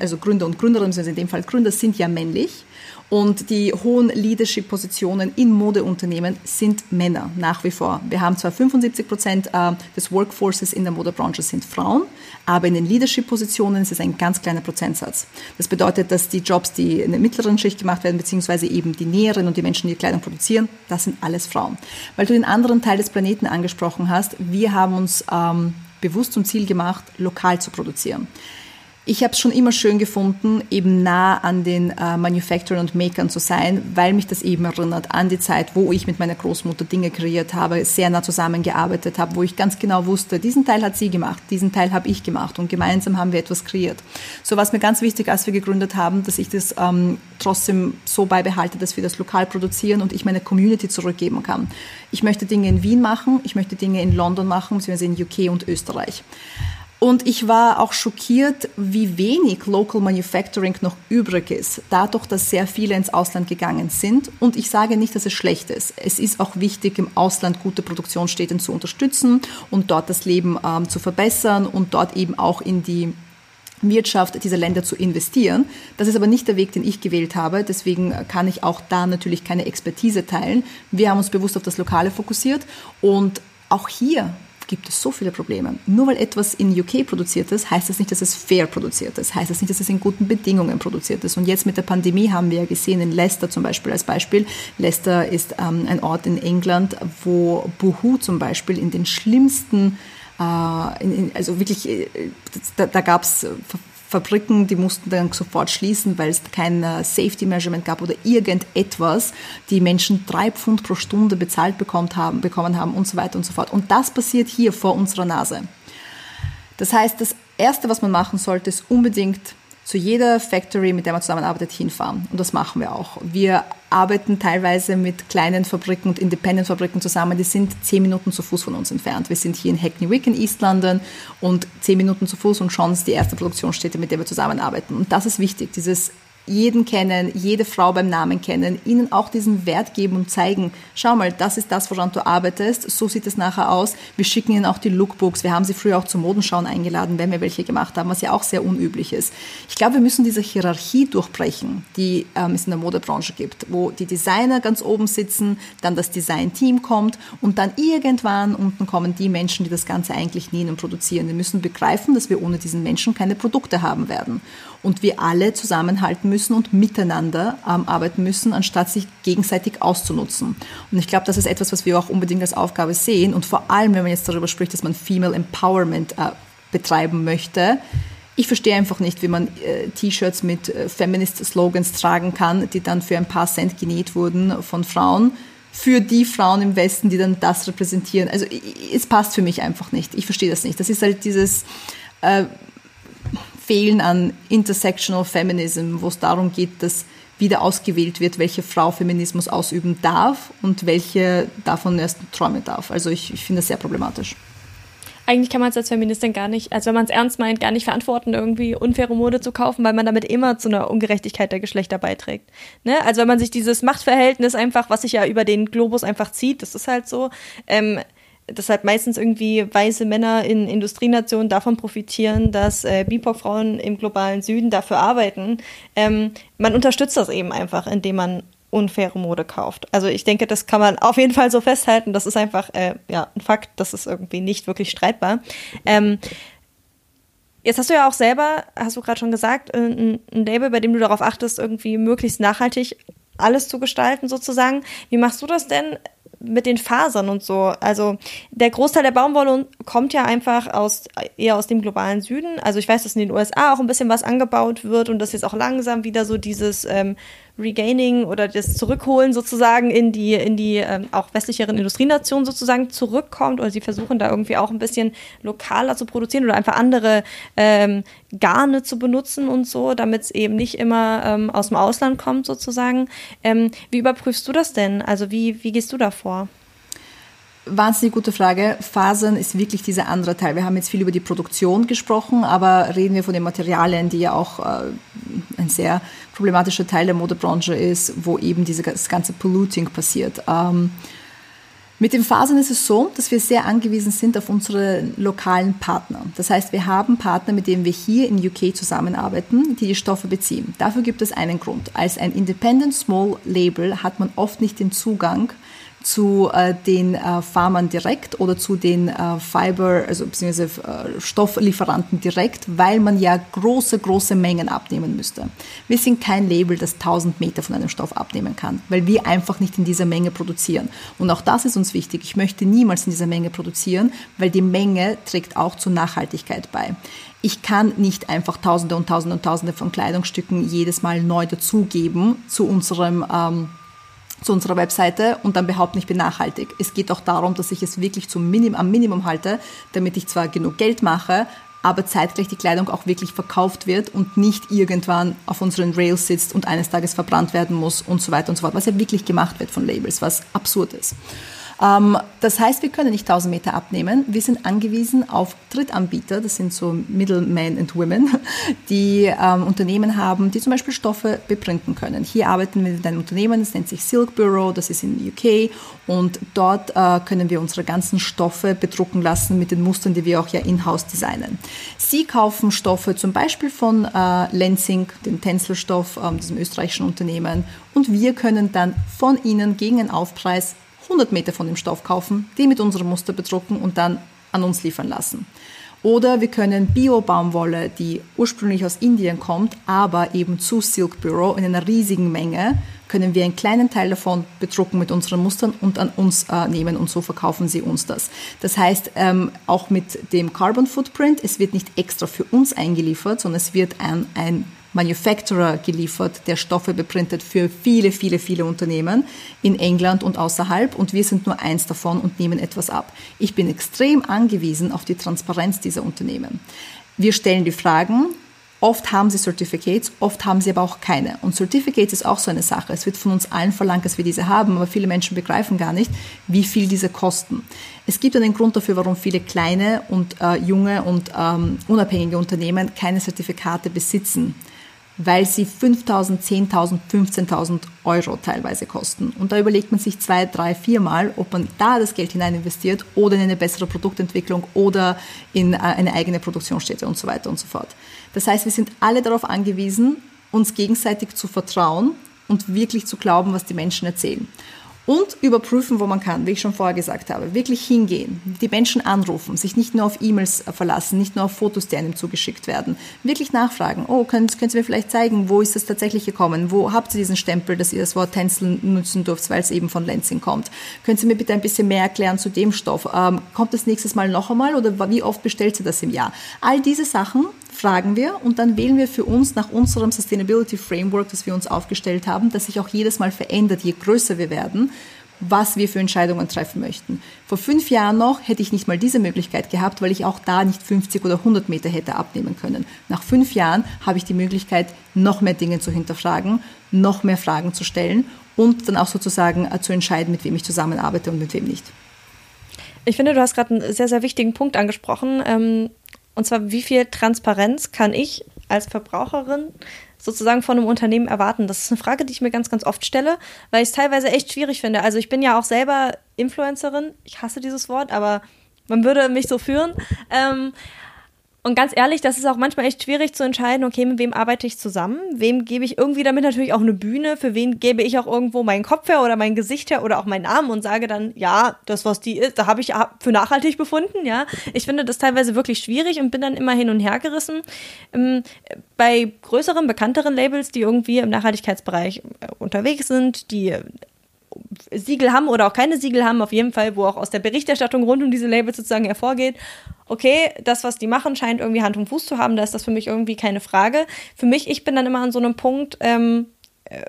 also Gründer und Gründerinnen, also in dem Fall Gründer, sind ja männlich. Und die hohen Leadership-Positionen in Modeunternehmen sind Männer nach wie vor. Wir haben zwar 75 Prozent äh, des Workforces in der Modebranche sind Frauen, aber in den Leadership-Positionen ist es ein ganz kleiner Prozentsatz. Das bedeutet, dass die Jobs, die in der mittleren Schicht gemacht werden, beziehungsweise eben die Näheren und die Menschen, die Kleidung produzieren, das sind alles Frauen. Weil du den anderen Teil des Planeten angesprochen hast, wir haben uns ähm, bewusst zum Ziel gemacht, lokal zu produzieren. Ich habe es schon immer schön gefunden, eben nah an den äh, Manufacturern und Makern zu sein, weil mich das eben erinnert an die Zeit, wo ich mit meiner Großmutter Dinge kreiert habe, sehr nah zusammengearbeitet habe, wo ich ganz genau wusste, diesen Teil hat sie gemacht, diesen Teil habe ich gemacht und gemeinsam haben wir etwas kreiert. So war es mir ganz wichtig, als wir gegründet haben, dass ich das ähm, trotzdem so beibehalte, dass wir das lokal produzieren und ich meine Community zurückgeben kann. Ich möchte Dinge in Wien machen, ich möchte Dinge in London machen, beziehungsweise in UK und Österreich. Und ich war auch schockiert, wie wenig Local Manufacturing noch übrig ist, dadurch, dass sehr viele ins Ausland gegangen sind. Und ich sage nicht, dass es schlecht ist. Es ist auch wichtig, im Ausland gute Produktionsstätten zu unterstützen und dort das Leben ähm, zu verbessern und dort eben auch in die Wirtschaft dieser Länder zu investieren. Das ist aber nicht der Weg, den ich gewählt habe. Deswegen kann ich auch da natürlich keine Expertise teilen. Wir haben uns bewusst auf das Lokale fokussiert und auch hier gibt es so viele Probleme. Nur weil etwas in UK produziert ist, heißt das nicht, dass es fair produziert ist, heißt das nicht, dass es in guten Bedingungen produziert ist. Und jetzt mit der Pandemie haben wir ja gesehen, in Leicester zum Beispiel als Beispiel, Leicester ist ähm, ein Ort in England, wo Boohoo zum Beispiel in den schlimmsten also wirklich, äh, da, da gab es Fabriken, die mussten dann sofort schließen, weil es kein äh, Safety Measurement gab oder irgendetwas, die Menschen drei Pfund pro Stunde bezahlt bekommen haben, bekommen haben und so weiter und so fort. Und das passiert hier vor unserer Nase. Das heißt, das Erste, was man machen sollte, ist unbedingt zu jeder Factory, mit der man zusammenarbeitet, hinfahren. Und das machen wir auch. Wir arbeiten teilweise mit kleinen Fabriken und Independent-Fabriken zusammen, die sind zehn Minuten zu Fuß von uns entfernt. Wir sind hier in Hackney Wick in East London und zehn Minuten zu Fuß und schon ist die erste Produktionsstätte, mit der wir zusammenarbeiten. Und das ist wichtig, dieses jeden kennen, jede Frau beim Namen kennen, ihnen auch diesen Wert geben und zeigen, schau mal, das ist das, woran du arbeitest, so sieht es nachher aus. Wir schicken ihnen auch die Lookbooks. Wir haben sie früher auch zum Modenschauen eingeladen, wenn wir welche gemacht haben, was ja auch sehr unüblich ist. Ich glaube, wir müssen diese Hierarchie durchbrechen, die ähm, es in der Modebranche gibt, wo die Designer ganz oben sitzen, dann das Design-Team kommt und dann irgendwann unten kommen die Menschen, die das Ganze eigentlich nähen und produzieren. Wir müssen begreifen, dass wir ohne diesen Menschen keine Produkte haben werden und wir alle zusammenhalten müssen und miteinander ähm, arbeiten müssen, anstatt sich gegenseitig auszunutzen. Und ich glaube, das ist etwas, was wir auch unbedingt als Aufgabe sehen und vor allem, wenn man jetzt darüber spricht, dass man Female Empowerment äh, betreiben möchte, ich verstehe einfach nicht, wie man äh, T-Shirts mit äh, Feminist-Slogans tragen kann, die dann für ein paar Cent genäht wurden von Frauen, für die Frauen im Westen, die dann das repräsentieren. Also es passt für mich einfach nicht. Ich verstehe das nicht. Das ist halt dieses äh, Fehlen an Intersectional Feminism, wo es darum geht, dass wieder ausgewählt wird, welche Frau Feminismus ausüben darf und welche davon erst träumen darf. Also ich, ich finde das sehr problematisch. Eigentlich kann man es als Feministin gar nicht, also wenn man es ernst meint, gar nicht verantworten, irgendwie unfaire Mode zu kaufen, weil man damit immer zu einer Ungerechtigkeit der Geschlechter beiträgt. Ne? Also wenn man sich dieses Machtverhältnis einfach, was sich ja über den Globus einfach zieht, das ist halt so, ähm, deshalb meistens irgendwie weiße Männer in Industrienationen davon profitieren, dass äh, BIPOC-Frauen im globalen Süden dafür arbeiten. Ähm, man unterstützt das eben einfach, indem man unfaire Mode kauft. Also ich denke, das kann man auf jeden Fall so festhalten. Das ist einfach äh, ja ein Fakt. Das ist irgendwie nicht wirklich streitbar. Ähm, Jetzt hast du ja auch selber, hast du gerade schon gesagt, ein, ein, Label, bei dem du darauf achtest, irgendwie möglichst nachhaltig alles zu gestalten sozusagen. Wie machst du das denn? Mit den Fasern und so. Also der Großteil der Baumwolle kommt ja einfach aus eher aus dem globalen Süden. Also ich weiß, dass in den USA auch ein bisschen was angebaut wird und dass jetzt auch langsam wieder so dieses ähm, Regaining oder das Zurückholen sozusagen in die, in die ähm, auch westlicheren Industrienationen sozusagen zurückkommt oder sie versuchen da irgendwie auch ein bisschen lokaler zu produzieren oder einfach andere ähm, Garne zu benutzen und so, damit es eben nicht immer ähm, aus dem Ausland kommt sozusagen. Ähm, wie überprüfst du das denn? Also wie, wie gehst du da vor? Wahnsinnig gute Frage. Fasern ist wirklich dieser andere Teil. Wir haben jetzt viel über die Produktion gesprochen, aber reden wir von den Materialien, die ja auch äh, ein sehr problematischer Teil der Modebranche ist, wo eben dieses ganze Polluting passiert. Ähm, mit den Fasern ist es so, dass wir sehr angewiesen sind auf unsere lokalen Partner. Das heißt, wir haben Partner, mit denen wir hier in UK zusammenarbeiten, die die Stoffe beziehen. Dafür gibt es einen Grund. Als ein Independent Small Label hat man oft nicht den Zugang zu äh, den äh, Farmern direkt oder zu den äh, Fiber, also beziehungsweise äh, Stofflieferanten direkt, weil man ja große, große Mengen abnehmen müsste. Wir sind kein Label, das 1000 Meter von einem Stoff abnehmen kann, weil wir einfach nicht in dieser Menge produzieren. Und auch das ist uns wichtig. Ich möchte niemals in dieser Menge produzieren, weil die Menge trägt auch zur Nachhaltigkeit bei. Ich kann nicht einfach Tausende und Tausende und Tausende von Kleidungsstücken jedes Mal neu dazugeben zu unserem ähm, zu unserer Webseite und dann behaupten, ich bin nachhaltig. Es geht auch darum, dass ich es wirklich zum Minim, am Minimum halte, damit ich zwar genug Geld mache, aber zeitgleich die Kleidung auch wirklich verkauft wird und nicht irgendwann auf unseren Rails sitzt und eines Tages verbrannt werden muss und so weiter und so fort, was ja wirklich gemacht wird von Labels, was absurd ist. Ähm, das heißt, wir können nicht 1000 Meter abnehmen. Wir sind angewiesen auf Drittanbieter, das sind so Middlemen and Women, die ähm, Unternehmen haben, die zum Beispiel Stoffe beprinten können. Hier arbeiten wir mit einem Unternehmen, das nennt sich Silk Bureau, das ist in UK und dort äh, können wir unsere ganzen Stoffe bedrucken lassen mit den Mustern, die wir auch ja in-house designen. Sie kaufen Stoffe zum Beispiel von äh, Lenzing, dem Tänzelstoff, äh, diesem österreichischen Unternehmen und wir können dann von ihnen gegen einen Aufpreis 100 Meter von dem Stoff kaufen, die mit unserem Muster bedrucken und dann an uns liefern lassen. Oder wir können Bio-Baumwolle, die ursprünglich aus Indien kommt, aber eben zu Silk Bureau in einer riesigen Menge, können wir einen kleinen Teil davon bedrucken mit unseren Mustern und an uns äh, nehmen und so verkaufen sie uns das. Das heißt, ähm, auch mit dem Carbon Footprint, es wird nicht extra für uns eingeliefert, sondern es wird ein, ein Manufacturer geliefert, der Stoffe beprintet für viele, viele, viele Unternehmen in England und außerhalb und wir sind nur eins davon und nehmen etwas ab. Ich bin extrem angewiesen auf die Transparenz dieser Unternehmen. Wir stellen die Fragen, Oft haben sie Certificates, oft haben sie aber auch keine. Und Certificates ist auch so eine Sache. Es wird von uns allen verlangt, dass wir diese haben, aber viele Menschen begreifen gar nicht, wie viel diese kosten. Es gibt einen Grund dafür, warum viele kleine und äh, junge und ähm, unabhängige Unternehmen keine Zertifikate besitzen weil sie 5.000, 10.000, 15.000 Euro teilweise kosten. Und da überlegt man sich zwei, drei, viermal, ob man da das Geld hinein investiert oder in eine bessere Produktentwicklung oder in äh, eine eigene Produktionsstätte und so weiter und so fort. Das heißt, wir sind alle darauf angewiesen, uns gegenseitig zu vertrauen und wirklich zu glauben, was die Menschen erzählen und überprüfen, wo man kann, wie ich schon vorher gesagt habe. Wirklich hingehen, die Menschen anrufen, sich nicht nur auf E-Mails verlassen, nicht nur auf Fotos, die einem zugeschickt werden. Wirklich nachfragen, oh, können, können Sie mir vielleicht zeigen, wo ist das tatsächlich gekommen? Wo habt ihr diesen Stempel, dass ihr das Wort Tänzeln nutzen dürft, weil es eben von Lansing kommt? Können Sie mir bitte ein bisschen mehr erklären zu dem Stoff? Ähm, kommt das nächstes Mal noch einmal oder wie oft bestellt Sie das im Jahr? All diese Sachen fragen wir und dann wählen wir für uns nach unserem Sustainability Framework, das wir uns aufgestellt haben, das sich auch jedes Mal verändert, je größer wir werden, was wir für Entscheidungen treffen möchten. Vor fünf Jahren noch hätte ich nicht mal diese Möglichkeit gehabt, weil ich auch da nicht 50 oder 100 Meter hätte abnehmen können. Nach fünf Jahren habe ich die Möglichkeit, noch mehr Dinge zu hinterfragen, noch mehr Fragen zu stellen und dann auch sozusagen äh, zu entscheiden, mit wem ich zusammenarbeite und mit wem nicht. Ich finde, du hast gerade einen sehr, sehr wichtigen Punkt angesprochen. Ähm, und zwar, wie viel Transparenz kann ich als Verbraucherin sozusagen von einem Unternehmen erwarten? Das ist eine Frage, die ich mir ganz, ganz oft stelle, weil ich es teilweise echt schwierig finde. Also ich bin ja auch selber Influencerin. Ich hasse dieses Wort, aber man würde mich so führen. Ähm, Und ganz ehrlich, das ist auch manchmal echt schwierig zu entscheiden, okay, mit wem arbeite ich zusammen? Wem gebe ich irgendwie damit natürlich auch eine Bühne? Für wen gebe ich auch irgendwo meinen Kopf her oder mein Gesicht her oder auch meinen Namen und sage dann, ja, das, was die ist, da habe ich für nachhaltig befunden, ja. Ich finde das teilweise wirklich schwierig und bin dann immer hin und her gerissen. Ähm, bei größeren, bekannteren Labels, die irgendwie im Nachhaltigkeitsbereich äh, unterwegs sind, die Siegel haben oder auch keine Siegel haben, auf jeden Fall, wo auch aus der Berichterstattung rund um diese Labels sozusagen hervorgeht, okay, das, was die machen, scheint irgendwie Hand und Fuß zu haben, da ist das für mich irgendwie keine Frage. Für mich, ich bin dann immer an so einem Punkt, ähm, äh,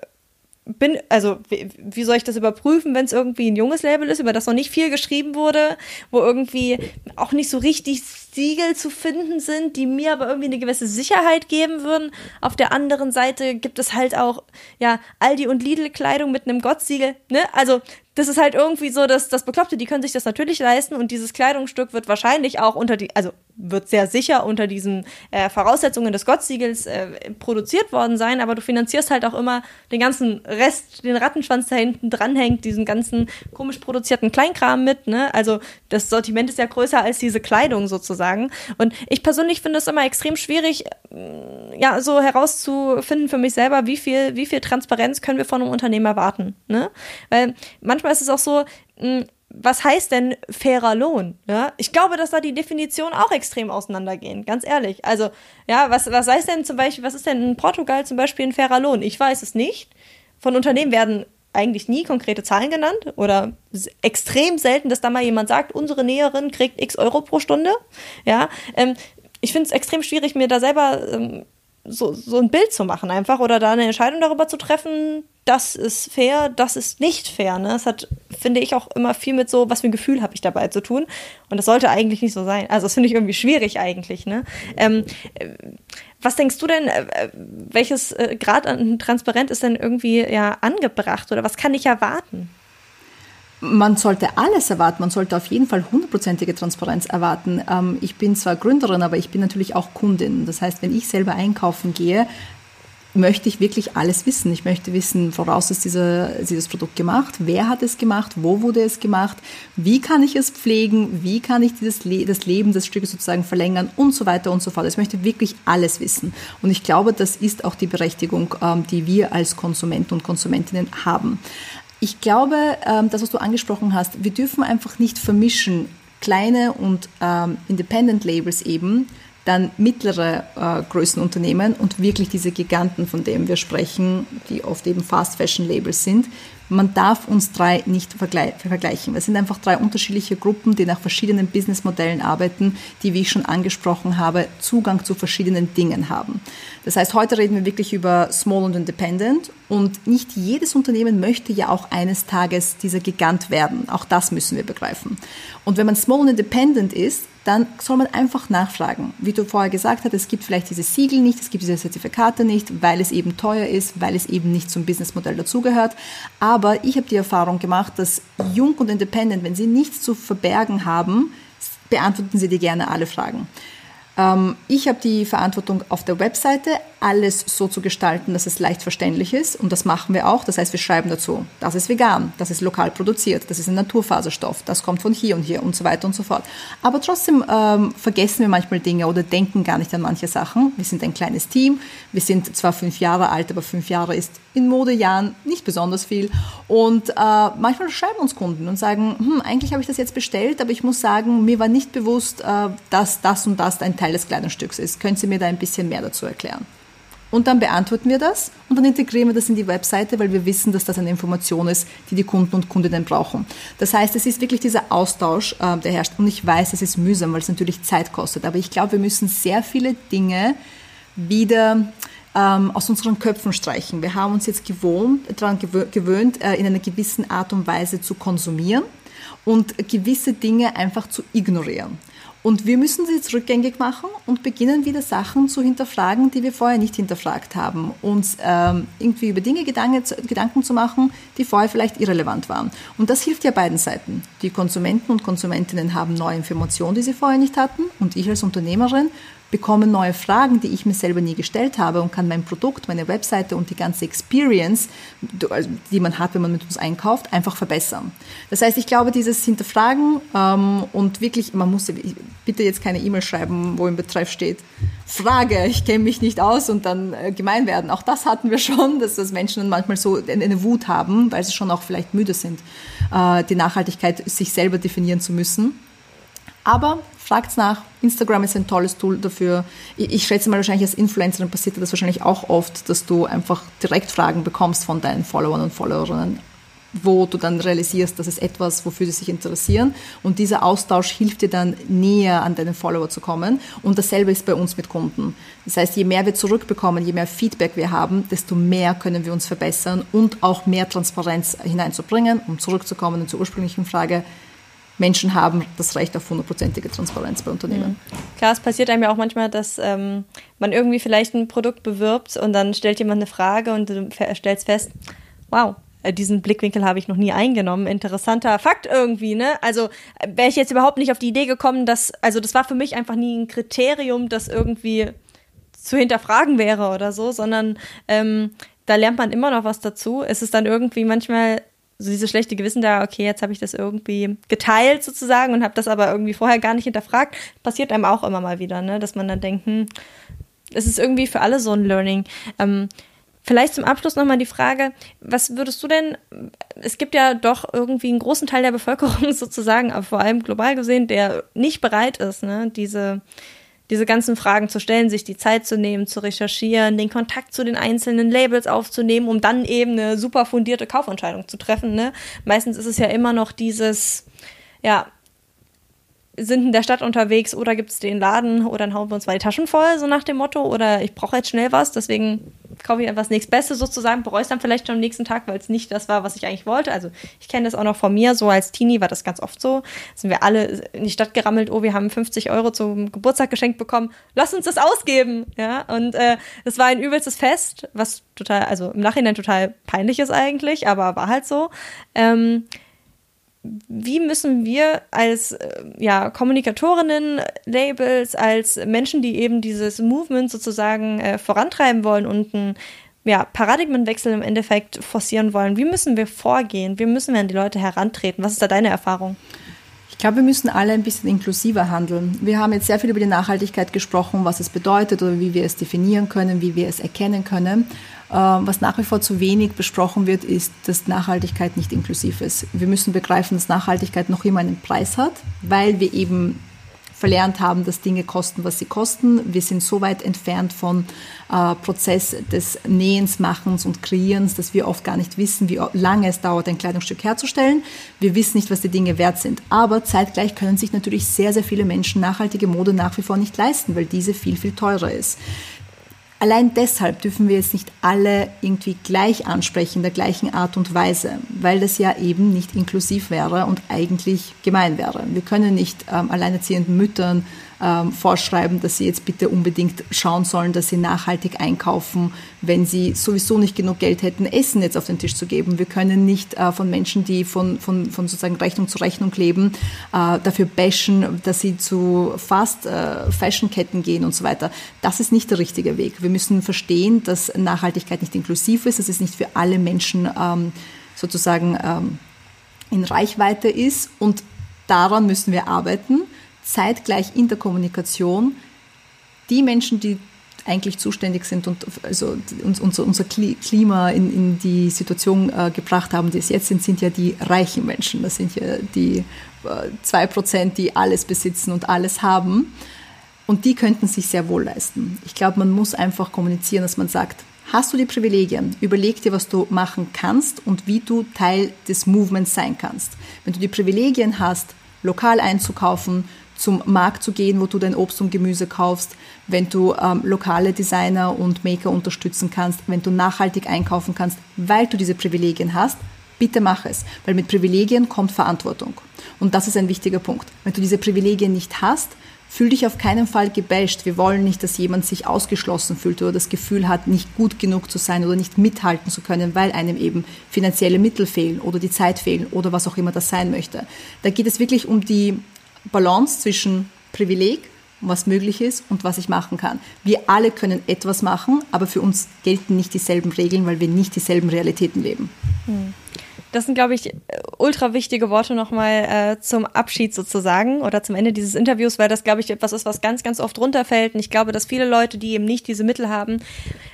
bin, also wie, wie, soll ich das überprüfen, wenn es irgendwie ein junges Label ist, über das noch nicht viel geschrieben wurde, wo irgendwie auch nicht so richtig Siegel zu finden sind, die mir aber irgendwie eine gewisse Sicherheit geben würden. Auf der anderen Seite gibt es halt auch ja Aldi und Lidl Kleidung mit einem Gottsiegel, ne? Also das ist halt irgendwie so, dass das Bekloppte, die können sich das natürlich leisten und dieses Kleidungsstück wird wahrscheinlich auch unter die, also wird sehr sicher unter diesen äh, Voraussetzungen des Gottsiegels äh, produziert worden sein, aber du finanzierst halt auch immer den ganzen Rest, den Rattenschwanz da hinten dranhängt, diesen ganzen komisch produzierten Kleinkram mit, ne? Also das Sortiment ist ja größer als diese Kleidung sozusagen. Und ich persönlich finde es immer extrem schwierig, äh, ja, so herauszufinden für mich selber, wie viel, wie viel Transparenz können wir von einem Unternehmen erwarten, ne? Weil manchmal ist es auch so, mh, hm, was heißt denn fairer Lohn? Ja? Ich glaube, dass da die Definitionen auch extrem auseinandergehen, ganz ehrlich. Also, ja, was, was heißt denn zum Beispiel, was ist denn in Portugal zum Beispiel ein fairer Lohn? Ich weiß es nicht. Von Unternehmen werden eigentlich nie konkrete Zahlen genannt oder extrem selten, dass da mal jemand sagt, unsere Näherin kriegt x Euro pro Stunde. Ja, ähm, ich finde es extrem schwierig, mir da selber ähm, so, so ein Bild zu machen einfach oder da eine Entscheidung darüber zu treffen, das ist fair, das ist nicht fair. Ne? Das hat, finde ich, auch immer viel mit so, was für ein Gefühl habe ich dabei zu tun. Und das sollte eigentlich nicht so sein. Also das finde ich irgendwie schwierig eigentlich. Ne? Ähm, äh, was denkst du denn, äh, welches äh, Grad an Transparenz ist denn irgendwie ja angebracht oder was kann ich erwarten? Man sollte alles erwarten, man sollte auf jeden Fall hundertprozentige Transparenz erwarten. Ähm, ich bin zwar Gründerin, aber ich bin natürlich auch Kundin. Das heißt, wenn ich selber einkaufen gehe, möchte ich wirklich alles wissen. Ich möchte wissen, woraus ist dieser, dieses Produkt gemacht, wer hat es gemacht, wo wurde es gemacht, wie kann ich es pflegen, wie kann ich dieses Le das Leben des Stückes sozusagen verlängern und so weiter und so fort. Ich möchte wirklich alles wissen. Und ich glaube, das ist auch die Berechtigung, ähm, die wir als Konsumenten und Konsumentinnen haben. Ich glaube, ähm, das, was du angesprochen hast, wir dürfen einfach nicht vermischen kleine und ähm, Independent Labels eben, dann mittlere äh, Größenunternehmen und wirklich diese Giganten, von denen wir sprechen, die oft eben Fast Fashion Labels sind, man darf uns drei nicht vergleichen. Es sind einfach drei unterschiedliche Gruppen, die nach verschiedenen Businessmodellen arbeiten, die, wie ich schon angesprochen habe, Zugang zu verschiedenen Dingen haben. Das heißt, heute reden wir wirklich über Small und Independent und nicht jedes Unternehmen möchte ja auch eines Tages dieser Gigant werden. Auch das müssen wir begreifen. Und wenn man Small und Independent ist, dann soll man einfach nachfragen. Wie du vorher gesagt hast, es gibt vielleicht diese Siegel nicht, es gibt diese Zertifikate nicht, weil es eben teuer ist, weil es eben nicht zum Businessmodell dazugehört. Aber ich habe die Erfahrung gemacht, dass Jung und Independent, wenn sie nichts zu verbergen haben, beantworten sie dir gerne alle Fragen. Ähm, ich habe die Verantwortung auf der Webseite, alles so zu gestalten, dass es leicht verständlich ist. Und das machen wir auch. Das heißt, wir schreiben dazu, das ist vegan, das ist lokal produziert, das ist ein Naturfaserstoff, das kommt von hier und hier und so weiter und so fort. Aber trotzdem ähm, vergessen wir manchmal Dinge oder denken gar nicht an manche Sachen. Wir sind ein kleines Team. Wir sind zwar fünf Jahre alt, aber fünf Jahre ist in Modejahren nicht besonders viel. Und äh, manchmal schreiben uns Kunden und sagen, hm, eigentlich habe ich das jetzt bestellt, aber ich muss sagen, mir war nicht bewusst, äh, dass das und das ein Teil des Kleidungsstücks ist. Können Sie mir da ein bisschen mehr dazu erklären? Und dann beantworten wir das und dann integrieren wir das in die Webseite, weil wir wissen, dass das eine Information ist, die die Kunden und Kundinnen brauchen. Das heißt, es ist wirklich dieser Austausch, äh, der herrscht. Und ich weiß, es ist mühsam, weil es natürlich Zeit kostet. Aber ich glaube, wir müssen sehr viele Dinge wieder ähm, aus unseren Köpfen streichen. Wir haben uns jetzt gewohnt, daran gewöhnt, äh, in einer gewissen Art und Weise zu konsumieren und gewisse Dinge einfach zu ignorieren. Und wir müssen sie jetzt rückgängig machen und beginnen wieder Sachen zu hinterfragen, die wir vorher nicht hinterfragt haben. Uns ähm, irgendwie über Dinge Gedanken, Gedanken zu machen, die vorher vielleicht irrelevant waren. Und das hilft ja beiden Seiten. Die Konsumenten und Konsumentinnen haben neue Informationen, die sie vorher nicht hatten. Und ich als Unternehmerin bekomme neue Fragen, die ich mir selber nie gestellt habe und kann mein Produkt, meine Webseite und die ganze Experience, also, die man hat, wenn man mit uns einkauft, einfach verbessern. Das heißt, ich glaube, dieses Hinterfragen ähm, und wirklich, man muss, bitte jetzt keine E-Mail schreiben, wo im Betreff steht, Frage, ich kenne mich nicht aus und dann äh, gemein werden. Auch das hatten wir schon, dass das Menschen dann manchmal so eine Wut haben, weil sie schon auch vielleicht müde sind, äh, die Nachhaltigkeit sich selber definieren zu müssen. Aber fragt's nach. Instagram ist ein tolles Tool dafür. Ich, schätze mal, wahrscheinlich als Influencerin passiert das wahrscheinlich auch oft, dass du einfach direkt Fragen bekommst von deinen Followern und Followerinnen wo du dann realisierst, das ist etwas, wofür sie sich interessieren. Und dieser Austausch hilft dir dann näher an deinen Follower zu kommen. Und dasselbe ist bei uns mit Kunden. Das heißt, je mehr wir zurückbekommen, je mehr Feedback wir haben, desto mehr können wir uns verbessern und auch mehr Transparenz hineinzubringen, um zurückzukommen zur ursprünglichen Frage. Menschen haben das Recht auf hundertprozentige Transparenz bei Unternehmen. Mhm. Klar, es passiert einem ja auch manchmal, dass ähm, man irgendwie vielleicht ein Produkt bewirbt und dann stellt jemand eine Frage und du stellst fest, wow, äh, diesen Blickwinkel habe ich noch nie eingenommen. Interessanter Fakt irgendwie, ne? Also äh, wäre ich jetzt überhaupt nicht auf die Idee gekommen, dass, also das war für mich einfach nie ein Kriterium, das irgendwie zu hinterfragen wäre oder so, sondern ähm, da lernt man immer noch was dazu. Es ist dann irgendwie manchmal so dieses schlechte Gewissen da, okay, jetzt habe ich das irgendwie geteilt sozusagen und habe das aber irgendwie vorher gar nicht hinterfragt. Passiert einem auch immer mal wieder, ne? dass man dann denkt, hm, es ist irgendwie für alle so ein Learning. Ähm, Vielleicht zum Abschluss nochmal die Frage, was würdest du denn, es gibt ja doch irgendwie einen großen Teil der Bevölkerung sozusagen, aber vor allem global gesehen, der nicht bereit ist, ne, diese, diese ganzen Fragen zu stellen, sich die Zeit zu nehmen, zu recherchieren, den Kontakt zu den einzelnen Labels aufzunehmen, um dann eben eine super fundierte Kaufentscheidung zu treffen. Ne? Meistens ist es ja immer noch dieses, ja, sind in der Stadt unterwegs oder gibt es den Laden oder dann hauen wir uns zwei Taschen voll, so nach dem Motto, oder ich brauche jetzt schnell was, deswegen kaufe ich etwas nächstes Beste sozusagen, bereue es dann vielleicht schon am nächsten Tag, weil es nicht das war, was ich eigentlich wollte. Also ich kenne das auch noch von mir, so als Teenie war das ganz oft so. Sind wir alle in die Stadt gerammelt, oh, wir haben 50 Euro zum Geburtstag geschenkt bekommen, lass uns das ausgeben. Ja, und äh, das war ein übelstes Fest, was total, also im Nachhinein total peinlich ist eigentlich, aber war halt so. Ähm, wie müssen wir als äh, ja, Kommunikatorinnen, Labels, als Menschen, die eben dieses Movement sozusagen äh, vorantreiben wollen und einen ja, Paradigmenwechsel im Endeffekt forcieren wollen, wie müssen wir vorgehen? Wie müssen wir an die Leute herantreten? Was ist da deine Erfahrung? Ich glaube, wir müssen alle ein bisschen inklusiver handeln. Wir haben jetzt sehr viel über die Nachhaltigkeit gesprochen, was es bedeutet oder wie wir es definieren können, wie wir es erkennen können. Ähm, was nach wie vor zu wenig besprochen wird, ist, dass Nachhaltigkeit nicht inklusiv ist. Wir müssen begreifen, dass Nachhaltigkeit noch immer einen Preis hat, weil wir eben verlernt haben, dass Dinge kosten, was sie kosten. Wir sind so weit entfernt vom äh, Prozess des Nähens, Machens und Kreierens, dass wir oft gar nicht wissen, wie lange es dauert, ein Kleidungsstück herzustellen. Wir wissen nicht, was die Dinge wert sind. Aber zeitgleich können sich natürlich sehr, sehr viele Menschen nachhaltige Mode nach wie vor nicht leisten, weil diese viel, viel teurer ist. Allein deshalb dürfen wir jetzt nicht alle irgendwie gleich ansprechen, in der gleichen Art und Weise, weil das ja eben nicht inklusiv wäre und eigentlich gemein wäre. Wir können nicht ähm, alleinerziehenden Müttern ähm, vorschreiben, dass sie jetzt bitte unbedingt schauen sollen, dass sie nachhaltig einkaufen, wenn sie sowieso nicht genug Geld hätten, Essen jetzt auf den Tisch zu geben. Wir können nicht äh, von Menschen, die von, von, von sozusagen Rechnung zu Rechnung leben, äh, dafür bashen, dass sie zu Fast äh, Fashionketten gehen und so weiter. Das ist nicht der richtige Weg. Wir müssen verstehen, dass Nachhaltigkeit nicht inklusiv ist, dass es nicht für alle Menschen ähm, sozusagen ähm, in Reichweite ist und daran müssen wir arbeiten zeitgleich in der Kommunikation die Menschen, die eigentlich zuständig sind und also uns, unser, unser Klima in, in die Situation äh, gebracht haben, die es jetzt sind, sind ja die reichen Menschen. Das sind ja die äh, zwei äh, Prozent, die alles besitzen und alles haben. Und die könnten sich sehr wohl leisten. Ich glaube, man muss einfach kommunizieren, dass man sagt, hast du die Privilegien, überleg dir, was du machen kannst und wie du Teil des Movements sein kannst. Wenn du die Privilegien hast, lokal einzukaufen, zum Markt zu gehen, wo du dein Obst und Gemüse kaufst, wenn du ähm, lokale Designer und Maker unterstützen kannst, wenn du nachhaltig einkaufen kannst, weil du diese Privilegien hast, bitte mach es, weil mit Privilegien kommt Verantwortung. Und das ist ein wichtiger Punkt. Wenn du diese Privilegien nicht hast, fühl dich auf keinen Fall gebasht. Wir wollen nicht, dass jemand sich ausgeschlossen fühlt oder das Gefühl hat, nicht gut genug zu sein oder nicht mithalten zu können, weil einem eben finanzielle Mittel fehlen oder die Zeit fehlen oder was auch immer das sein möchte. Da geht es wirklich um die Balance zwischen Privileg, was möglich ist und was ich machen kann. Wir alle können etwas machen, aber für uns gelten nicht dieselben Regeln, weil wir nicht dieselben Realitäten leben. Hm. Das sind, glaube ich, ultra wichtige Worte nochmal äh, zum Abschied sozusagen oder zum Ende dieses Interviews, weil das, glaube ich, etwas ist, was ganz, ganz oft runterfällt. Und ich glaube, dass viele Leute, die eben nicht diese Mittel haben,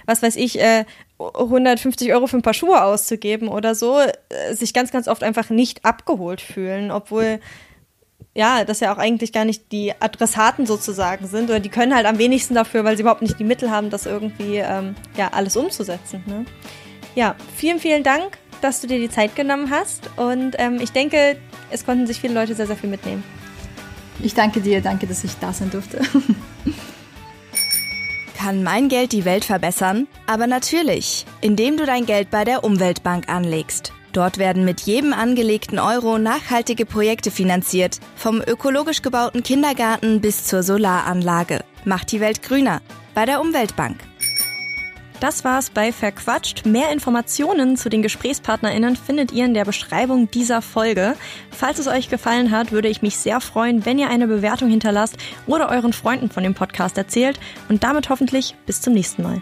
was weiß ich, äh, 150 Euro für ein paar Schuhe auszugeben oder so, äh, sich ganz, ganz oft einfach nicht abgeholt fühlen, obwohl ja, das ja auch eigentlich gar nicht die Adressaten sozusagen sind oder die können halt am wenigsten dafür, weil sie überhaupt nicht die Mittel haben, das irgendwie ähm, ja alles umzusetzen. Ne? Ja, vielen, vielen Dank dass du dir die Zeit genommen hast. Und ähm, ich denke, es konnten sich viele Leute sehr, sehr viel mitnehmen. Ich danke dir, danke, dass ich da sein durfte. Kann mein Geld die Welt verbessern? Aber natürlich, indem du dein Geld bei der Umweltbank anlegst. Dort werden mit jedem angelegten Euro nachhaltige Projekte finanziert, vom ökologisch gebauten Kindergarten bis zur Solaranlage. Macht die Welt grüner bei der Umweltbank. Das war's bei Verquatscht. Mehr Informationen zu den GesprächspartnerInnen findet ihr in der Beschreibung dieser Folge. Falls es euch gefallen hat, würde ich mich sehr freuen, wenn ihr eine Bewertung hinterlasst oder euren Freunden von dem Podcast erzählt und damit hoffentlich bis zum nächsten Mal.